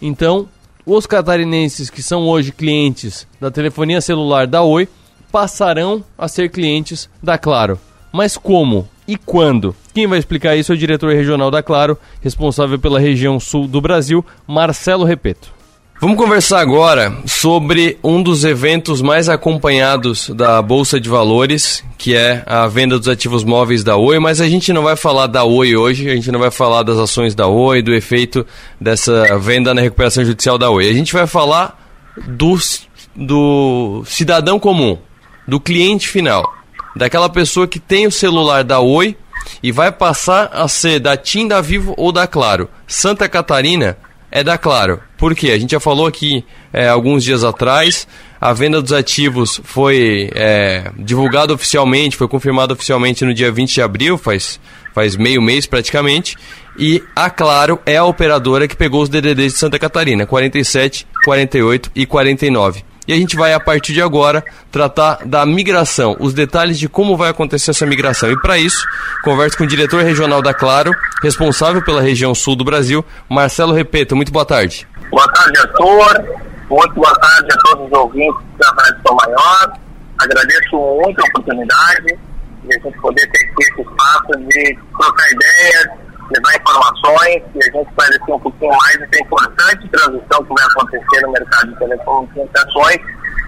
Então, os catarinenses que são hoje clientes da telefonia celular da Oi passarão a ser clientes da Claro. Mas como e quando? Quem vai explicar isso é o diretor regional da Claro, responsável pela região sul do Brasil, Marcelo Repeto. Vamos conversar agora sobre um dos eventos mais acompanhados da Bolsa de Valores, que é a venda dos ativos móveis da Oi, mas a gente não vai falar da Oi hoje, a gente não vai falar das ações da Oi, do efeito dessa venda na recuperação judicial da Oi. A gente vai falar do, do cidadão comum, do cliente final, daquela pessoa que tem o celular da Oi e vai passar a ser da TIM, da Vivo ou da Claro. Santa Catarina é da Claro. Por quê? A gente já falou aqui é, alguns dias atrás, a venda dos ativos foi é, divulgada oficialmente, foi confirmada oficialmente no dia 20 de abril, faz, faz meio mês praticamente, e a Claro é a operadora que pegou os DDDs de Santa Catarina, 47, 48 e 49. E a gente vai, a partir de agora, tratar da migração, os detalhes de como vai acontecer essa migração. E para isso, converso com o diretor regional da Claro, responsável pela região sul do Brasil, Marcelo Repeto. Muito boa tarde. Boa tarde, Arthur. Muito boa tarde a todos os ouvintes da Rádio Maior. Agradeço muito a oportunidade de a gente poder ter esse espaço de trocar ideias, levar informações e a gente esclarecer um pouquinho mais essa importante transição que vai acontecer no mercado de telecomunicações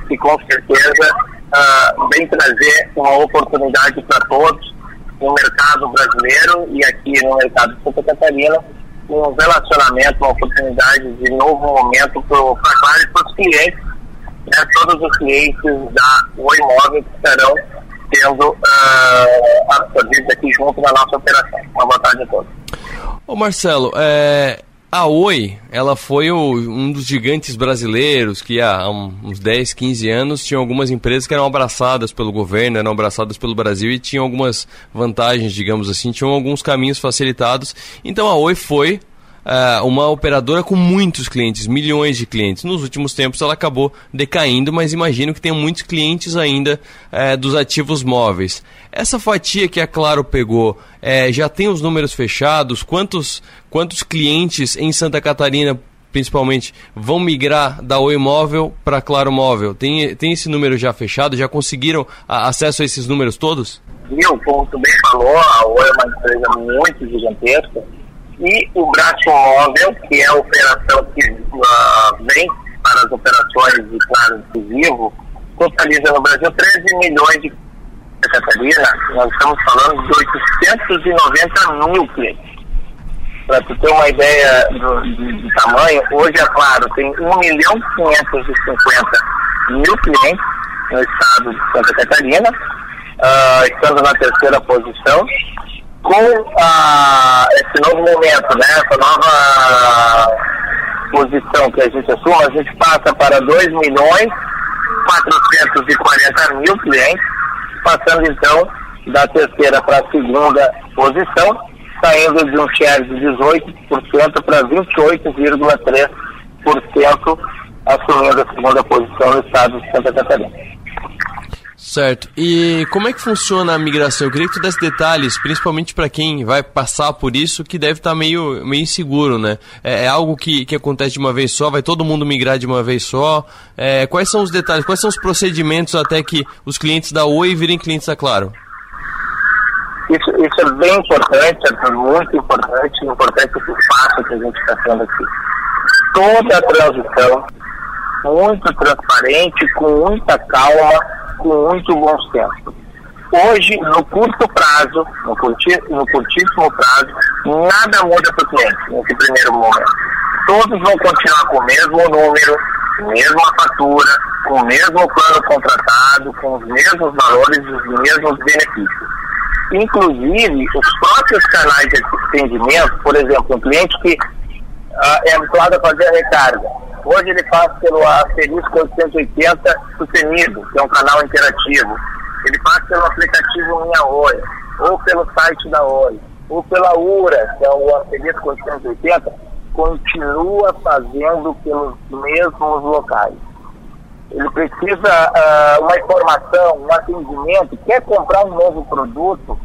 e com certeza uh, vem trazer uma oportunidade para todos no mercado brasileiro e aqui no mercado de Santa Catarina um relacionamento, uma oportunidade de novo momento para e para os clientes, né, todos os clientes da Oi Móvel que estarão sendo uh, absorvidos aqui junto na nossa operação. Uma boa tarde a todos. Ô Marcelo, é, a Oi, ela foi o, um dos gigantes brasileiros que há uns 10, 15 anos tinham algumas empresas que eram abraçadas pelo governo, eram abraçadas pelo Brasil e tinham algumas vantagens, digamos assim, tinham alguns caminhos facilitados. Então a Oi foi uh, uma operadora com muitos clientes, milhões de clientes. Nos últimos tempos ela acabou decaindo, mas imagino que tem muitos clientes ainda uh, dos ativos móveis. Essa fatia que a Claro pegou, uh, já tem os números fechados? Quantos, quantos clientes em Santa Catarina principalmente, vão migrar da Oi Móvel para Claro Móvel? Tem, tem esse número já fechado? Já conseguiram acesso a esses números todos? Viu, como tu bem falou, a Oi é uma empresa muito gigantesca e o braço móvel, que é a operação que uh, vem para as operações de Claro Inclusivo, totaliza no Brasil 13 milhões de Catarina, nós estamos falando de 890 mil clientes. Para tu ter uma ideia do, de, de, tamanho, hoje, é claro, tem 1 milhão 550 mil clientes no estado de Santa Catarina, uh, estando na terceira posição, com uh, esse novo momento, né, essa nova posição que a gente assume, a gente passa para 2 milhões 440 mil clientes, passando então da terceira para a segunda posição, saindo de um share de 18% para 28,3%, assumindo a segunda posição no estado de Santa Catarina. Certo. E como é que funciona a migração? Eu queria que tu desse detalhes, principalmente para quem vai passar por isso, que deve estar tá meio, meio inseguro, né? É, é, algo que, que acontece de uma vez só? Vai todo mundo migrar de uma vez só? É, quais são os detalhes? Quais são os procedimentos até que os clientes da Oi virem clientes da Claro? Isso, isso é bem importante, é muito importante, importante esse passo que a gente está tendo aqui. Toda a transição, muito transparente, com muita calma, com muito bom senso. Hoje, no curto prazo, no, curti, no curtíssimo prazo, nada muda para o cliente nesse primeiro momento. Todos vão continuar com o mesmo número, mesma fatura, com o mesmo plano contratado, com os mesmos valores e os mesmos benefícios. Inclusive, os próprios canais de atendimento, por exemplo, um cliente que uh, é habituado a fazer a recarga, hoje ele faz pelo asterisco 880 sustenido, que é um canal interativo. Ele passa pelo aplicativo Minha Oi, ou pelo site da Oi, ou pela URA, que é o asterisco 880, continua fazendo pelos mesmos locais ele precisa uh, uma informação, um atendimento, quer comprar um novo produto,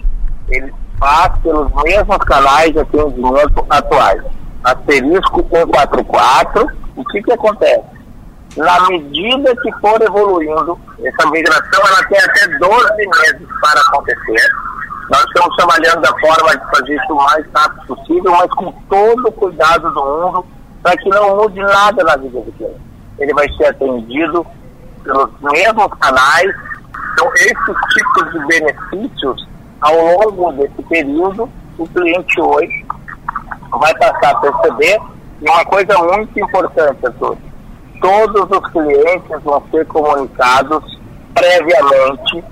ele passa pelos mesmos canais de atendimento atuais. Asterisco 144, o que, que acontece? Na medida que for evoluindo, essa migração ela tem até 12 meses para acontecer. Nós estamos trabalhando da forma de fazer isso o mais rápido possível, mas com todo o cuidado do mundo, para que não mude nada na vida do cliente ele vai ser atendido pelos mesmos canais. Então, esses tipos de benefícios, ao longo desse período, o cliente hoje vai passar a perceber. E uma coisa muito importante a todos: todos os clientes vão ser comunicados previamente.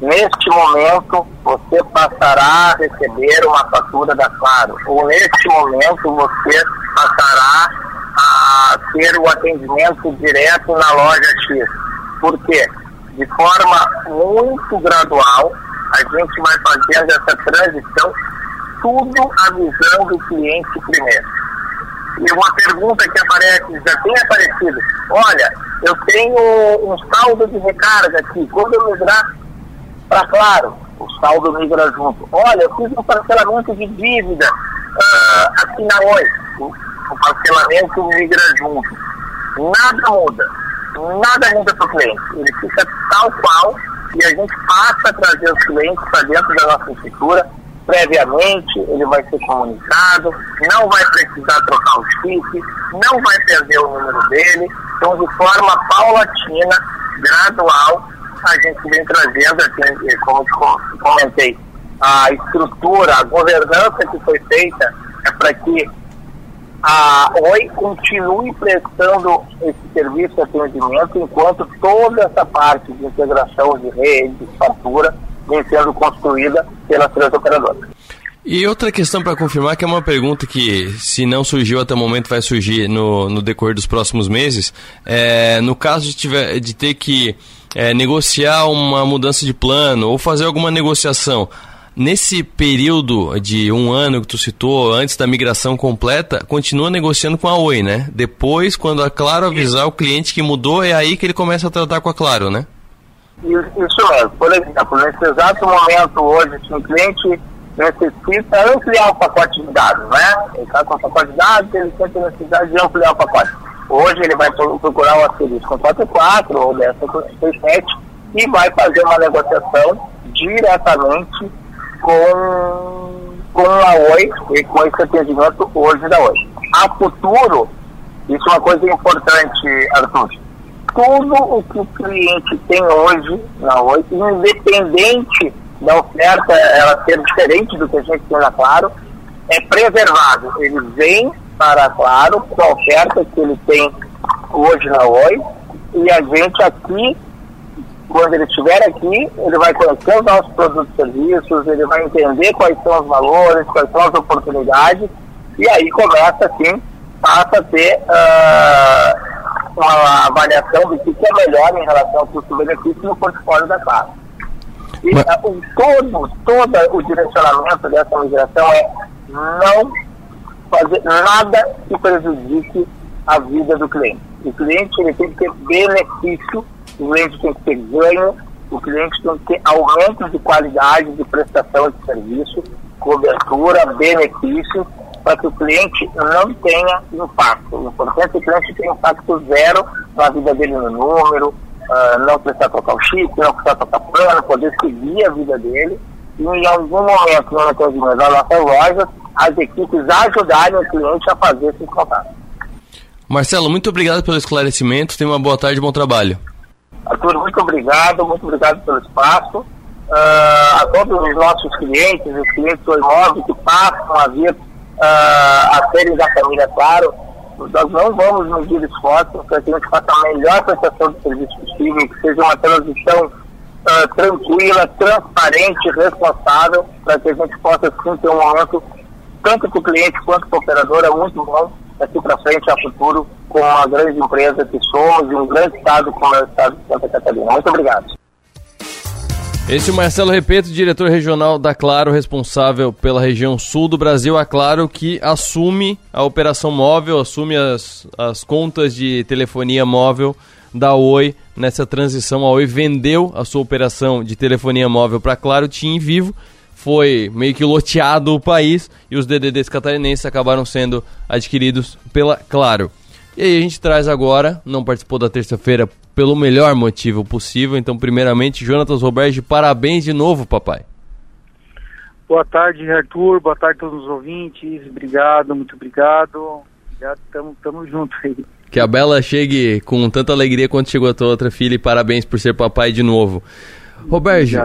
Neste momento, você passará a receber uma fatura da Claro, ou neste momento, você passará a ter o atendimento direto na loja X. Por quê? De forma muito gradual, a gente vai fazendo essa transição, tudo avisando o cliente primeiro. E uma pergunta que aparece, já tem aparecido, olha, eu tenho um saldo de recarga aqui, quando eu migrar para Claro, o saldo migra junto. Olha, eu fiz um parcelamento de dívida uh, aqui na Oi o parcelamento migra junto. Nada muda. Nada muda para o cliente. Ele fica tal qual e a gente passa a trazer os clientes para dentro da nossa estrutura. Previamente, ele vai ser comunicado, não vai precisar trocar o chip, não vai perder o número dele. Então, de forma paulatina, gradual, a gente vem trazendo, assim, como eu comentei, a estrutura, a governança que foi feita é para que a Oi continue prestando esse serviço de atendimento enquanto toda essa parte de integração de rede, de fatura, vem sendo construída pelas três operadoras. E outra questão para confirmar, que é uma pergunta que, se não surgiu até o momento, vai surgir no, no decorrer dos próximos meses. É, no caso de, tiver, de ter que é, negociar uma mudança de plano ou fazer alguma negociação, Nesse período de um ano que tu citou, antes da migração completa, continua negociando com a Oi, né? Depois, quando a Claro avisar o cliente que mudou, é aí que ele começa a tratar com a Claro, né? Isso mesmo. Por exemplo, nesse exato momento hoje, se um cliente necessita ampliar o pacote de dados, né? Ele está com o pacote de dados, ele sente a necessidade de ampliar o pacote. Hoje ele vai procurar o asterisco com 44 ou dessa com 67 e vai fazer uma negociação diretamente com, com a Oi e com esse atendimento hoje da Oi. A futuro, isso é uma coisa importante, Arthur. Tudo o que o cliente tem hoje na Oi, independente da oferta ela ser diferente do que a gente tem na Claro, é preservado. Ele vem para Claro com a oferta que ele tem hoje na Oi e a gente aqui quando ele estiver aqui, ele vai conhecer os nossos produtos e serviços, ele vai entender quais são os valores, quais são as oportunidades, e aí começa, assim, passa a ter uh, uma avaliação do que é melhor em relação ao custo-benefício no portfólio da classe. E Mas... uh, todo, todo o direcionamento dessa migração é não fazer nada que prejudique a vida do cliente. O cliente ele tem que ter benefício o cliente tem que ter ganho, o cliente tem que ter aumento de qualidade de prestação de serviço, cobertura, benefício, para que o cliente não tenha impacto. O importante é que o cliente tenha impacto zero na vida dele no número, uh, não precisar tocar o chip, não precisar tocar plano, poder seguir a vida dele. E em algum momento no atendimento das nossas lojas, as equipes ajudarem o cliente a fazer esse contato. Marcelo, muito obrigado pelo esclarecimento. Tenha uma boa tarde e bom trabalho. Arthur, muito obrigado, muito obrigado pelo espaço. Uh, a todos os nossos clientes, os clientes do imóvel que passam a vir a serem da família Claro, nós não vamos medir esforços para que a gente faça a melhor prestação de serviço possível, que seja uma transição uh, tranquila, transparente, responsável, para que a gente possa sim ter um momento, tanto para o cliente quanto para o operador, é muito bom daqui para frente, a futuro, com uma grande empresa que somos e um grande estado como é o estado de Santa Catarina. Muito obrigado. Esse é o Marcelo Repeto, diretor regional da Claro, responsável pela região sul do Brasil. A Claro que assume a operação móvel, assume as, as contas de telefonia móvel da Oi nessa transição. A Oi vendeu a sua operação de telefonia móvel para a Claro TIM Vivo foi meio que loteado o país e os DDDs catarinenses acabaram sendo adquiridos pela Claro. E aí a gente traz agora, não participou da terça-feira pelo melhor motivo possível, então primeiramente, Jonatas Roberge, parabéns de novo, papai. Boa tarde, Arthur, boa tarde a todos os ouvintes, obrigado, muito obrigado, já estamos juntos aí. Que a Bela chegue com tanta alegria quanto chegou a tua outra filha e parabéns por ser papai de novo. Roberge,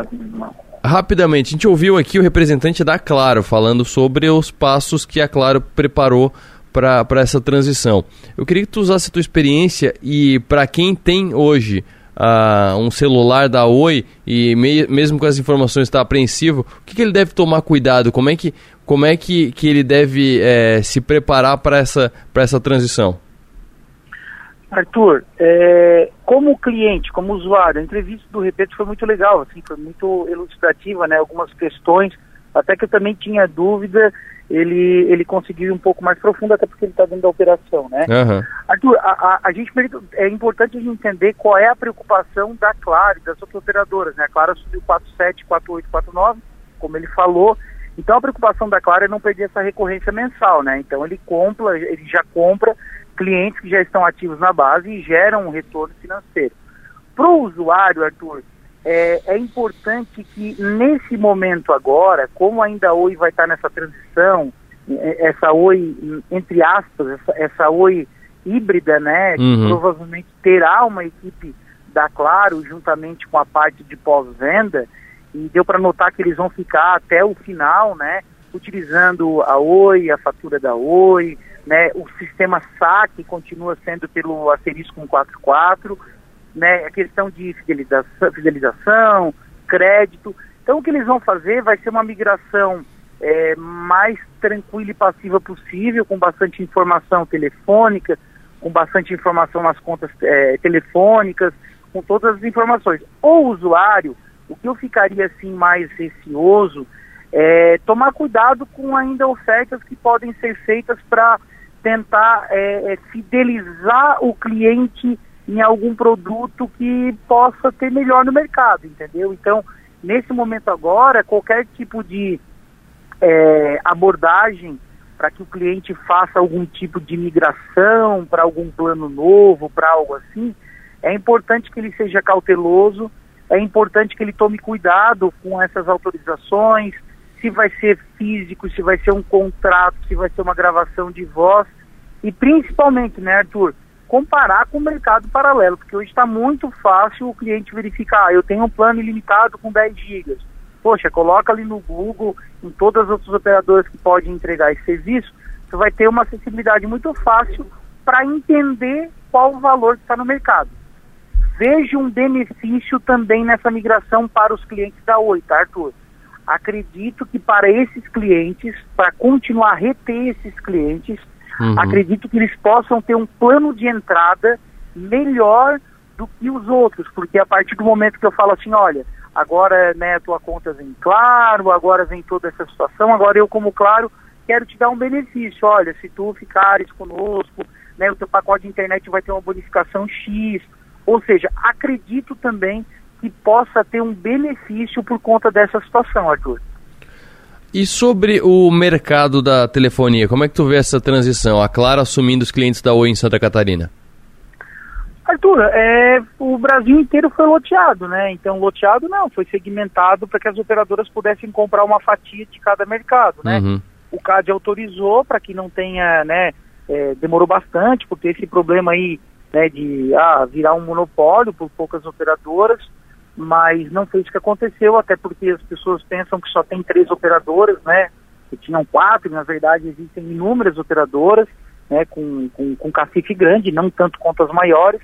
Rapidamente, a gente ouviu aqui o representante da Claro falando sobre os passos que a Claro preparou para essa transição. Eu queria que tu usasse a tua experiência e para quem tem hoje uh, um celular da Oi e me, mesmo com as informações está apreensivo, o que, que, ele deve tomar cuidado? Como é que, como é que, que ele deve é, se preparar para essa, essa transição? Arthur, é, como cliente, como usuário, a entrevista do Repeto foi muito legal, assim, foi muito ilustrativa, né? Algumas questões, até que eu também tinha dúvida, ele, ele conseguiu ir um pouco mais profundo, até porque ele está dentro da operação, né? Uhum. Arthur, a, a, a, gente é importante a gente entender qual é a preocupação da Claro, das outras operadoras, né? A Claro assumiu 47, 48, 49, como ele falou, então a preocupação da Claro é não perder essa recorrência mensal, né? Então ele compra, ele já compra clientes que já estão ativos na base e geram um retorno financeiro. Para o usuário, Arthur, é, é, importante que nesse momento agora, como ainda a Oi vai estar nessa transição, é, essa Oi, entre aspas, essa, essa Oi híbrida, né, uhum. que provavelmente terá uma equipe da Claro juntamente com a parte de pós-venda, e deu para notar que eles vão ficar até o final, né, utilizando a Oi, a fatura da Oi, né, o sistema SAC continua sendo pelo asterisco 144, né, a questão de fidelização, fidelização, crédito. Então, o que eles vão fazer vai ser uma migração é, mais tranquila e passiva possível, com bastante informação telefônica, com bastante informação nas contas é, telefônicas, com todas as informações. O usuário, o que eu ficaria assim mais receoso é, tomar cuidado com ainda ofertas que podem ser feitas para tentar é, é, fidelizar o cliente em algum produto que possa ter melhor no mercado, entendeu? Então, nesse momento agora, qualquer tipo de é, abordagem para que o cliente faça algum tipo de migração para algum plano novo, para algo assim, é importante que ele seja cauteloso, é importante que ele tome cuidado com essas autorizações, se vai ser físico, se vai ser um contrato, se vai ser uma gravação de voz e principalmente, né, Arthur, comparar com o mercado paralelo, porque hoje está muito fácil o cliente verificar, ah, eu tenho um plano ilimitado com 10 gigas. Poxa, coloca ali no Google, em todas as outras operadoras que podem entregar esse serviço, você vai ter uma acessibilidade muito fácil para entender qual o valor que está no mercado. Vejo um benefício também nessa migração para os clientes da Oi, tá, Arthur? Acredito que para esses clientes, para continuar a reter esses clientes, uhum. acredito que eles possam ter um plano de entrada melhor do que os outros, porque a partir do momento que eu falo assim, olha, agora né, tua conta vem claro, agora vem toda essa situação, agora eu como claro quero te dar um benefício, olha, se tu ficares conosco, né, o teu pacote de internet vai ter uma bonificação X, ou seja, acredito também que possa ter um benefício por conta dessa situação, Arthur. E sobre o mercado da telefonia, como é que tu vê essa transição? A Claro assumindo os clientes da Oi em Santa Catarina? Arthur, é, o Brasil inteiro foi loteado, né? Então, loteado não, foi segmentado para que as operadoras pudessem comprar uma fatia de cada mercado, né? Uhum. O CAD autorizou para que não tenha, né? É, demorou bastante por ter esse problema aí, né? De ah, virar um monopólio por poucas operadoras mas não foi isso que aconteceu, até porque as pessoas pensam que só tem três operadoras, né? Que tinham quatro, na verdade existem inúmeras operadoras, né? Com, com, com cacife grande, não tanto quanto as maiores,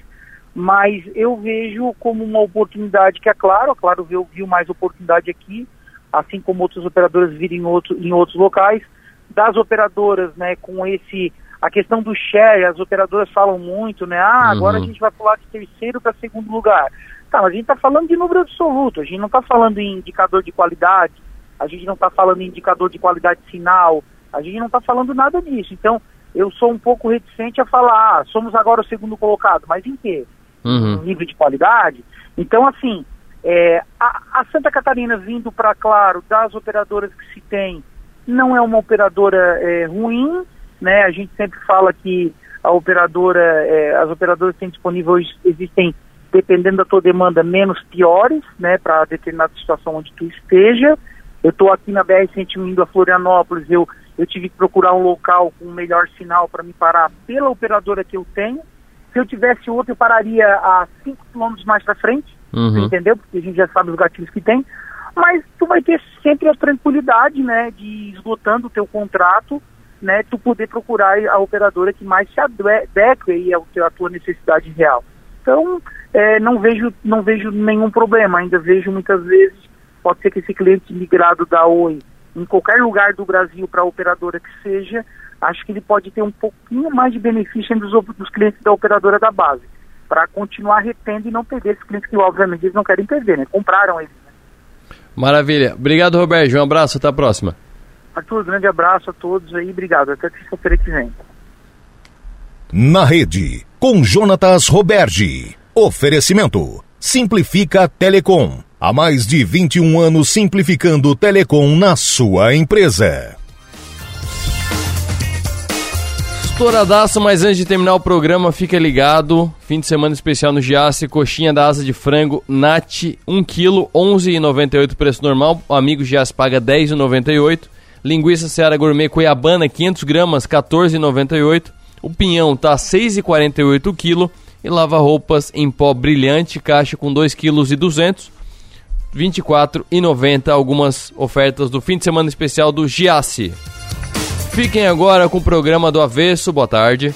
mas eu vejo como uma oportunidade que é claro, a Claro viu, viu mais oportunidade aqui, assim como outras operadoras viram em, outro, em outros locais, das operadoras, né? Com esse a questão do share, as operadoras falam muito, né? Ah, agora uhum. a gente vai pular de terceiro para segundo lugar. Tá, mas a gente está falando de número absoluto, a gente não está falando em indicador de qualidade, a gente não está falando em indicador de qualidade sinal, a gente não está falando nada disso. Então, eu sou um pouco reticente a falar, ah, somos agora o segundo colocado, mas em quê? Uhum. Nível de qualidade? Então, assim, é, a, a, Santa Catarina vindo para, claro, das operadoras que se tem, não é uma operadora é, ruim, né? A gente sempre fala que a operadora, é, as operadoras têm disponível, existem dependendo da tua demanda, menos piores, né, para determinada situação onde tu esteja. Eu estou aqui na BR-101 indo a Florianópolis, eu, eu tive que procurar um local com um melhor sinal para me parar pela operadora que eu tenho. Se eu tivesse outro, eu pararia a 5 km mais para frente, uhum. entendeu? Porque a gente já sabe os gatilhos que tem. Mas tu vai ter sempre a tranquilidade, né, de esgotando o teu contrato, né, tu poder procurar a operadora que mais se adeque à tua necessidade real. Então, é, não, vejo, não vejo nenhum problema. Ainda vejo muitas vezes, pode ser que esse cliente migrado da Oi, em qualquer lugar do Brasil para a operadora que seja, acho que ele pode ter um pouquinho mais de benefício dos, dos clientes da operadora da base, para continuar retendo e não perder esses clientes que, obviamente, eles não querem perder, né? Compraram eles. Né? Maravilha. Obrigado, Roberto. Um abraço, até a próxima. Arthur, grande abraço a todos aí, obrigado. Até sexta-feira que vem. Na rede, com Jonatas Roberge. Oferecimento: Simplifica Telecom. Há mais de 21 anos simplificando Telecom na sua empresa. Estouradaço, mas antes de terminar o programa, fica ligado. Fim de semana especial no Giasse, coxinha da asa de frango Nat 1 kg, 11,98 preço normal. O amigo Giasse paga 10,98. Linguiça Seara Gourmet Cuiabana, 500 gramas, 14,98. O pinhão tá 6,48 o quilo e lava-roupas em pó brilhante, caixa com 2,2 kg, R$ 24,90 algumas ofertas do fim de semana especial do Giasse. Fiquem agora com o programa do Avesso, boa tarde.